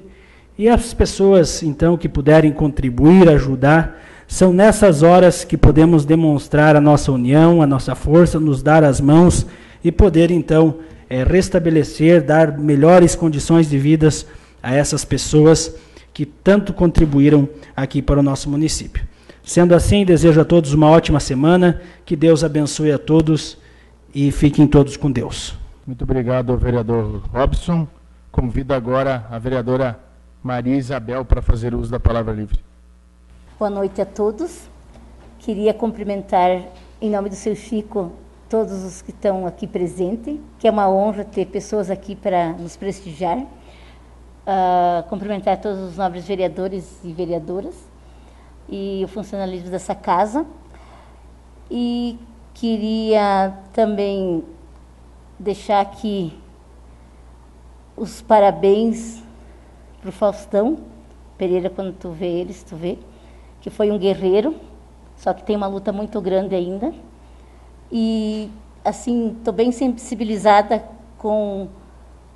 E as pessoas, então, que puderem contribuir, ajudar, são nessas horas que podemos demonstrar a nossa união, a nossa força, nos dar as mãos e poder, então, é, restabelecer, dar melhores condições de vidas a essas pessoas que tanto contribuíram aqui para o nosso município. Sendo assim, desejo a todos uma ótima semana, que Deus abençoe a todos e fiquem todos com Deus. Muito obrigado, vereador Robson. Convido agora a vereadora Maria Isabel para fazer uso da palavra livre. Boa noite a todos. Queria cumprimentar, em nome do seu Chico, todos os que estão aqui presentes, que é uma honra ter pessoas aqui para nos prestigiar. Uh, cumprimentar todos os nobres vereadores e vereadoras e o funcionalismo dessa casa. E queria também deixar aqui os parabéns para o Faustão Pereira, quando tu vê eles, tu vê, que foi um guerreiro, só que tem uma luta muito grande ainda e assim estou bem sensibilizada com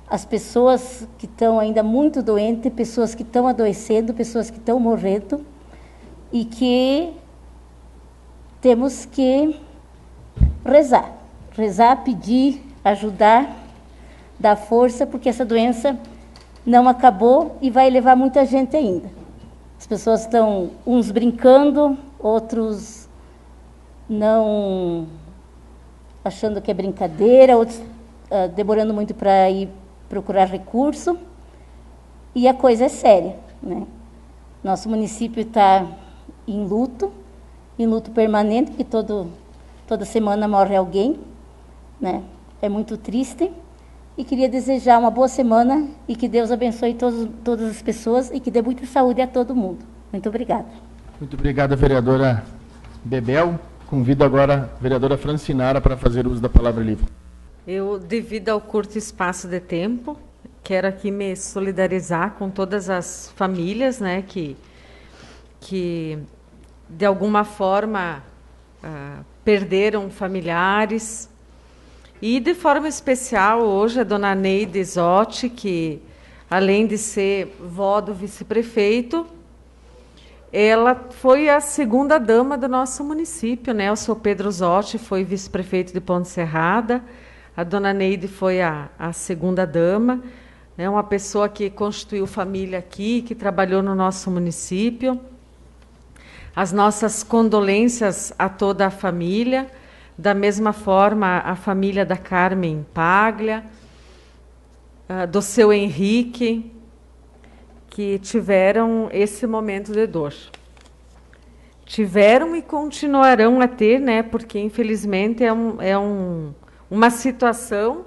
as pessoas que estão ainda muito doentes, pessoas que estão adoecendo, pessoas que estão morrendo e que temos que rezar, rezar, pedir, ajudar, dar força, porque essa doença não acabou e vai levar muita gente ainda. As pessoas estão uns brincando, outros não achando que é brincadeira, outros uh, demorando muito para ir procurar recurso. E a coisa é séria. Né? Nosso município está em luto, em luto permanente, porque todo, toda semana morre alguém. Né? É muito triste. E queria desejar uma boa semana e que Deus abençoe todos, todas as pessoas e que dê muita saúde a todo mundo. Muito obrigada. Muito obrigada, vereadora Bebel. Convido agora a vereadora Francinara para fazer uso da palavra livre. Eu, devido ao curto espaço de tempo, quero aqui me solidarizar com todas as famílias, né, que, que de alguma forma uh, perderam familiares. E de forma especial hoje a dona Neide Zotti, que além de ser vó do vice-prefeito, ela foi a segunda dama do nosso município, né? O seu Pedro Zotti foi vice-prefeito de Ponte Serrada. A dona Neide foi a, a segunda dama, né, uma pessoa que constituiu família aqui, que trabalhou no nosso município. As nossas condolências a toda a família, da mesma forma a família da Carmen Paglia, do seu Henrique, que tiveram esse momento de dor. Tiveram e continuarão a ter, né, porque infelizmente é um, é um uma situação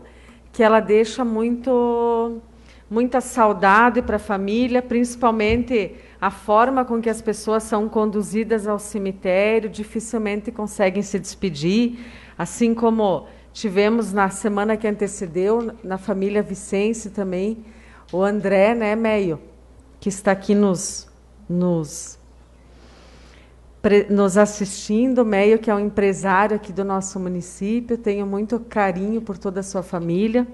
que ela deixa muito muita saudade para a família, principalmente a forma com que as pessoas são conduzidas ao cemitério, dificilmente conseguem se despedir, assim como tivemos na semana que antecedeu na família Vicente também o André, né, Meio, que está aqui nos nos nos assistindo, Meio, que é um empresário aqui do nosso município. Tenho muito carinho por toda a sua família.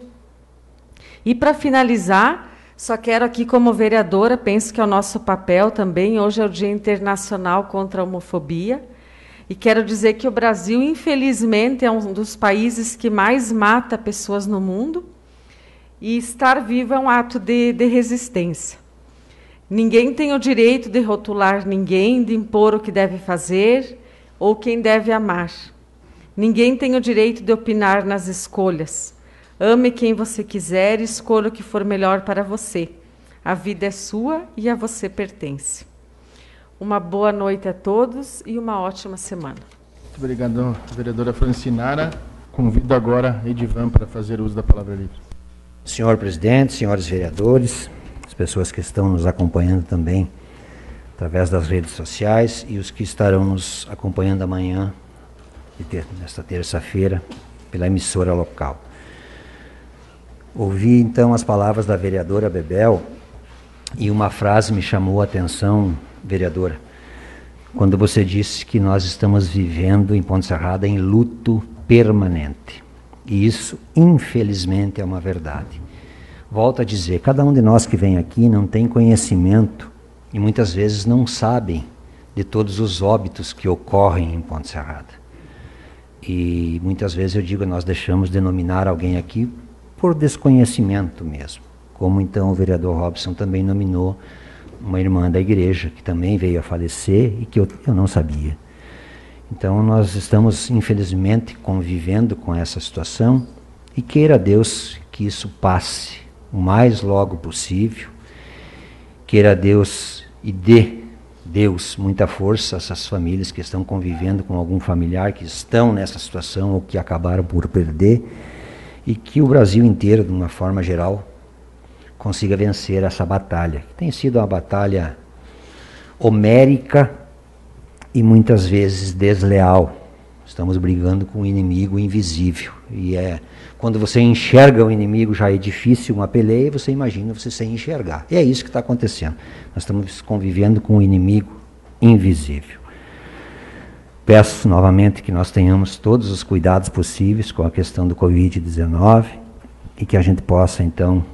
E para finalizar, só quero aqui, como vereadora, penso que é o nosso papel também. Hoje é o Dia Internacional contra a Homofobia. E quero dizer que o Brasil, infelizmente, é um dos países que mais mata pessoas no mundo. E estar vivo é um ato de, de resistência. Ninguém tem o direito de rotular ninguém, de impor o que deve fazer ou quem deve amar. Ninguém tem o direito de opinar nas escolhas. Ame quem você quiser e escolha o que for melhor para você. A vida é sua e a você pertence. Uma boa noite a todos e uma ótima semana. Muito obrigado, vereadora Francinara. Convido agora Edivan para fazer uso da palavra livre. Senhor presidente, senhores vereadores, as pessoas que estão nos acompanhando também através das redes sociais e os que estarão nos acompanhando amanhã, nesta terça-feira, pela emissora local. Ouvi então as palavras da vereadora Bebel e uma frase me chamou a atenção, vereadora, quando você disse que nós estamos vivendo em Ponte Serrada em luto permanente. E isso, infelizmente, é uma verdade. Volto a dizer, cada um de nós que vem aqui não tem conhecimento e muitas vezes não sabem de todos os óbitos que ocorrem em Ponte Serrada. E muitas vezes eu digo, nós deixamos de nominar alguém aqui por desconhecimento mesmo. Como então o vereador Robson também nominou uma irmã da igreja que também veio a falecer e que eu, eu não sabia. Então nós estamos infelizmente convivendo com essa situação e queira Deus que isso passe o mais logo possível. Queira Deus e dê Deus muita força a essas famílias que estão convivendo com algum familiar que estão nessa situação ou que acabaram por perder e que o Brasil inteiro, de uma forma geral, consiga vencer essa batalha, que tem sido uma batalha homérica e muitas vezes desleal. Estamos brigando com um inimigo invisível e é quando você enxerga o inimigo já é difícil uma peleia, você imagina você sem enxergar. E é isso que está acontecendo. Nós estamos convivendo com um inimigo invisível. Peço novamente que nós tenhamos todos os cuidados possíveis com a questão do Covid-19 e que a gente possa, então,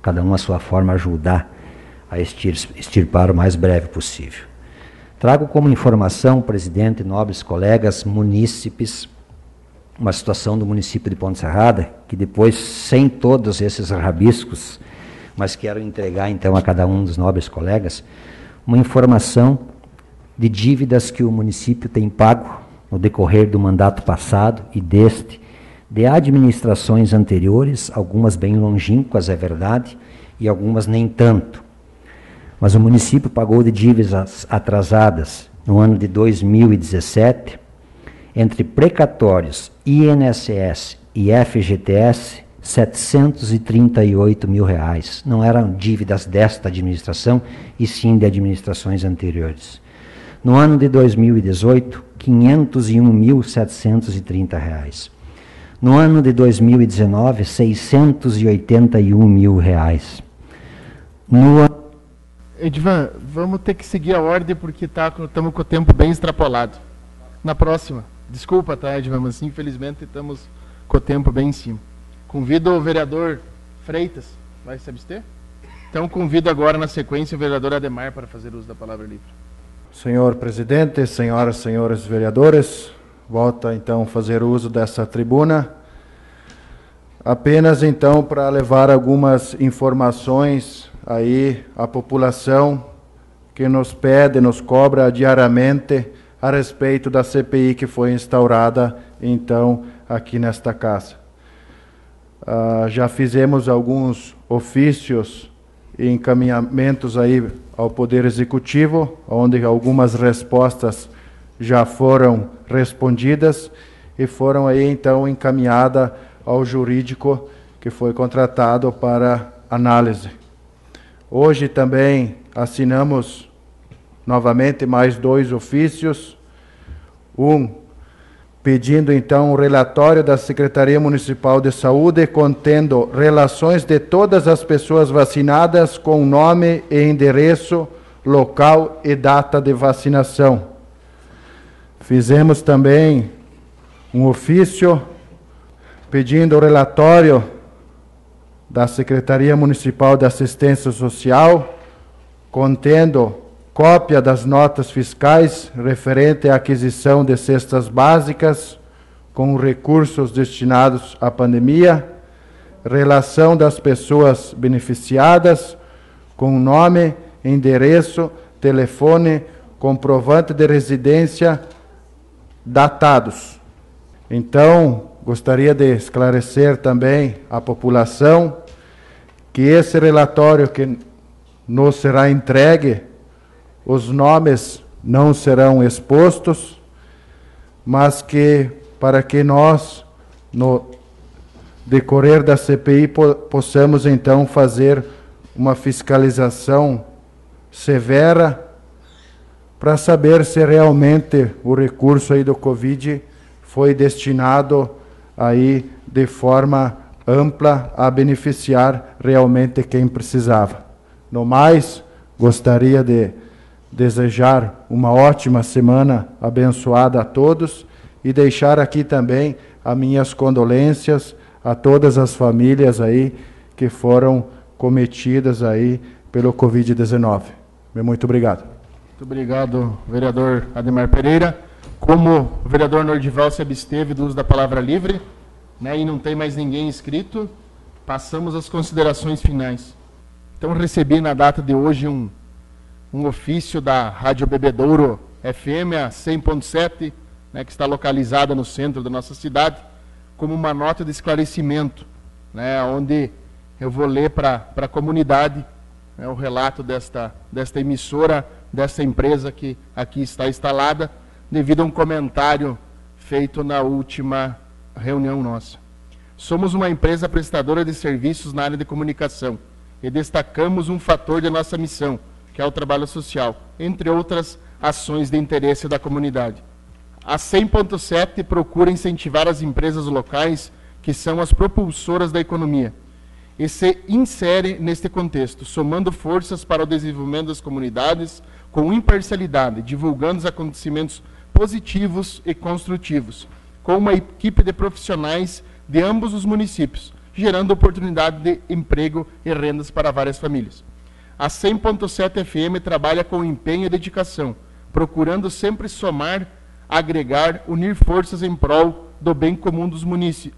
cada um à sua forma, ajudar a extirpar o mais breve possível. Trago como informação, presidente, nobres colegas, munícipes, uma situação do município de Ponte Serrada, que depois, sem todos esses rabiscos, mas quero entregar então a cada um dos nobres colegas, uma informação de dívidas que o município tem pago no decorrer do mandato passado e deste, de administrações anteriores, algumas bem longínquas, é verdade, e algumas nem tanto. Mas o município pagou de dívidas atrasadas no ano de 2017, entre precatórios, INSS e FGTS, 738 mil reais. Não eram dívidas desta administração, e sim de administrações anteriores. No ano de 2018, 501.730 reais. No ano de 2019, 681 mil reais. No Edvan, vamos ter que seguir a ordem porque estamos tá, com o tempo bem extrapolado. Na próxima. Desculpa, tá, Edvan, mas infelizmente estamos com o tempo bem em cima. Convido o vereador Freitas. Vai se abster? Então convido agora na sequência o vereador Ademar para fazer uso da palavra livre. Senhor presidente, senhoras e senhores vereadores, volta então fazer uso dessa tribuna. Apenas então para levar algumas informações aí à população que nos pede, nos cobra diariamente a respeito da CPI que foi instaurada então aqui nesta casa. Uh, já fizemos alguns ofícios e encaminhamentos aí ao Poder Executivo, onde algumas respostas já foram respondidas e foram aí então encaminhadas ao jurídico que foi contratado para análise. Hoje também assinamos novamente mais dois ofícios, um pedindo então o relatório da Secretaria Municipal de Saúde contendo relações de todas as pessoas vacinadas com nome e endereço, local e data de vacinação. Fizemos também um ofício pedindo o relatório da Secretaria Municipal de Assistência Social contendo cópia das notas fiscais referente à aquisição de cestas básicas com recursos destinados à pandemia, relação das pessoas beneficiadas com nome, endereço, telefone, comprovante de residência datados. Então, gostaria de esclarecer também à população que esse relatório que nos será entregue os nomes não serão expostos, mas que para que nós, no decorrer da CPI, po possamos então fazer uma fiscalização severa para saber se realmente o recurso aí do Covid foi destinado aí de forma ampla a beneficiar realmente quem precisava. No mais, gostaria de desejar uma ótima semana abençoada a todos e deixar aqui também as minhas condolências a todas as famílias aí que foram cometidas aí pelo Covid-19. Muito obrigado. Muito obrigado, vereador Ademar Pereira. Como o vereador Nordival se absteve do uso da palavra livre, né, e não tem mais ninguém inscrito, passamos às considerações finais. Então, recebi na data de hoje um um ofício da Rádio Bebedouro FM, a 100.7, né, que está localizada no centro da nossa cidade, como uma nota de esclarecimento, né, onde eu vou ler para a comunidade né, o relato desta, desta emissora, desta empresa que aqui está instalada, devido a um comentário feito na última reunião nossa. Somos uma empresa prestadora de serviços na área de comunicação e destacamos um fator de nossa missão, que é o trabalho social, entre outras ações de interesse da comunidade. A 100.7 procura incentivar as empresas locais que são as propulsoras da economia e se insere neste contexto, somando forças para o desenvolvimento das comunidades com imparcialidade, divulgando os acontecimentos positivos e construtivos, com uma equipe de profissionais de ambos os municípios, gerando oportunidade de emprego e rendas para várias famílias. A 100.7 FM trabalha com empenho e dedicação, procurando sempre somar, agregar, unir forças em prol do bem comum dos,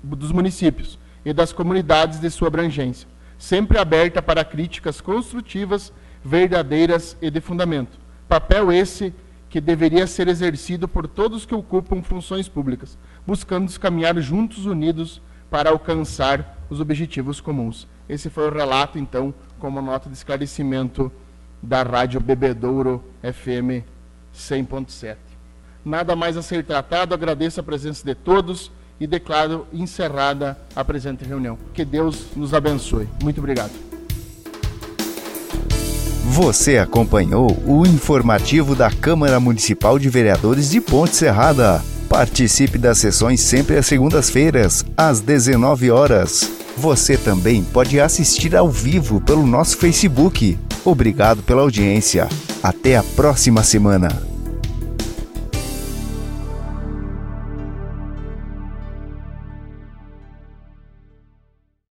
dos municípios e das comunidades de sua abrangência, sempre aberta para críticas construtivas, verdadeiras e de fundamento. Papel esse que deveria ser exercido por todos que ocupam funções públicas, buscando caminhar juntos, unidos, para alcançar os objetivos comuns. Esse foi o relato, então, como nota de esclarecimento da Rádio Bebedouro FM 100.7. Nada mais a ser tratado, agradeço a presença de todos e declaro encerrada a presente reunião. Que Deus nos abençoe. Muito obrigado. Você acompanhou o informativo da Câmara Municipal de Vereadores de Ponte Serrada. Participe das sessões sempre às segundas-feiras, às 19 horas. Você também pode assistir ao vivo pelo nosso Facebook. Obrigado pela audiência. Até a próxima semana.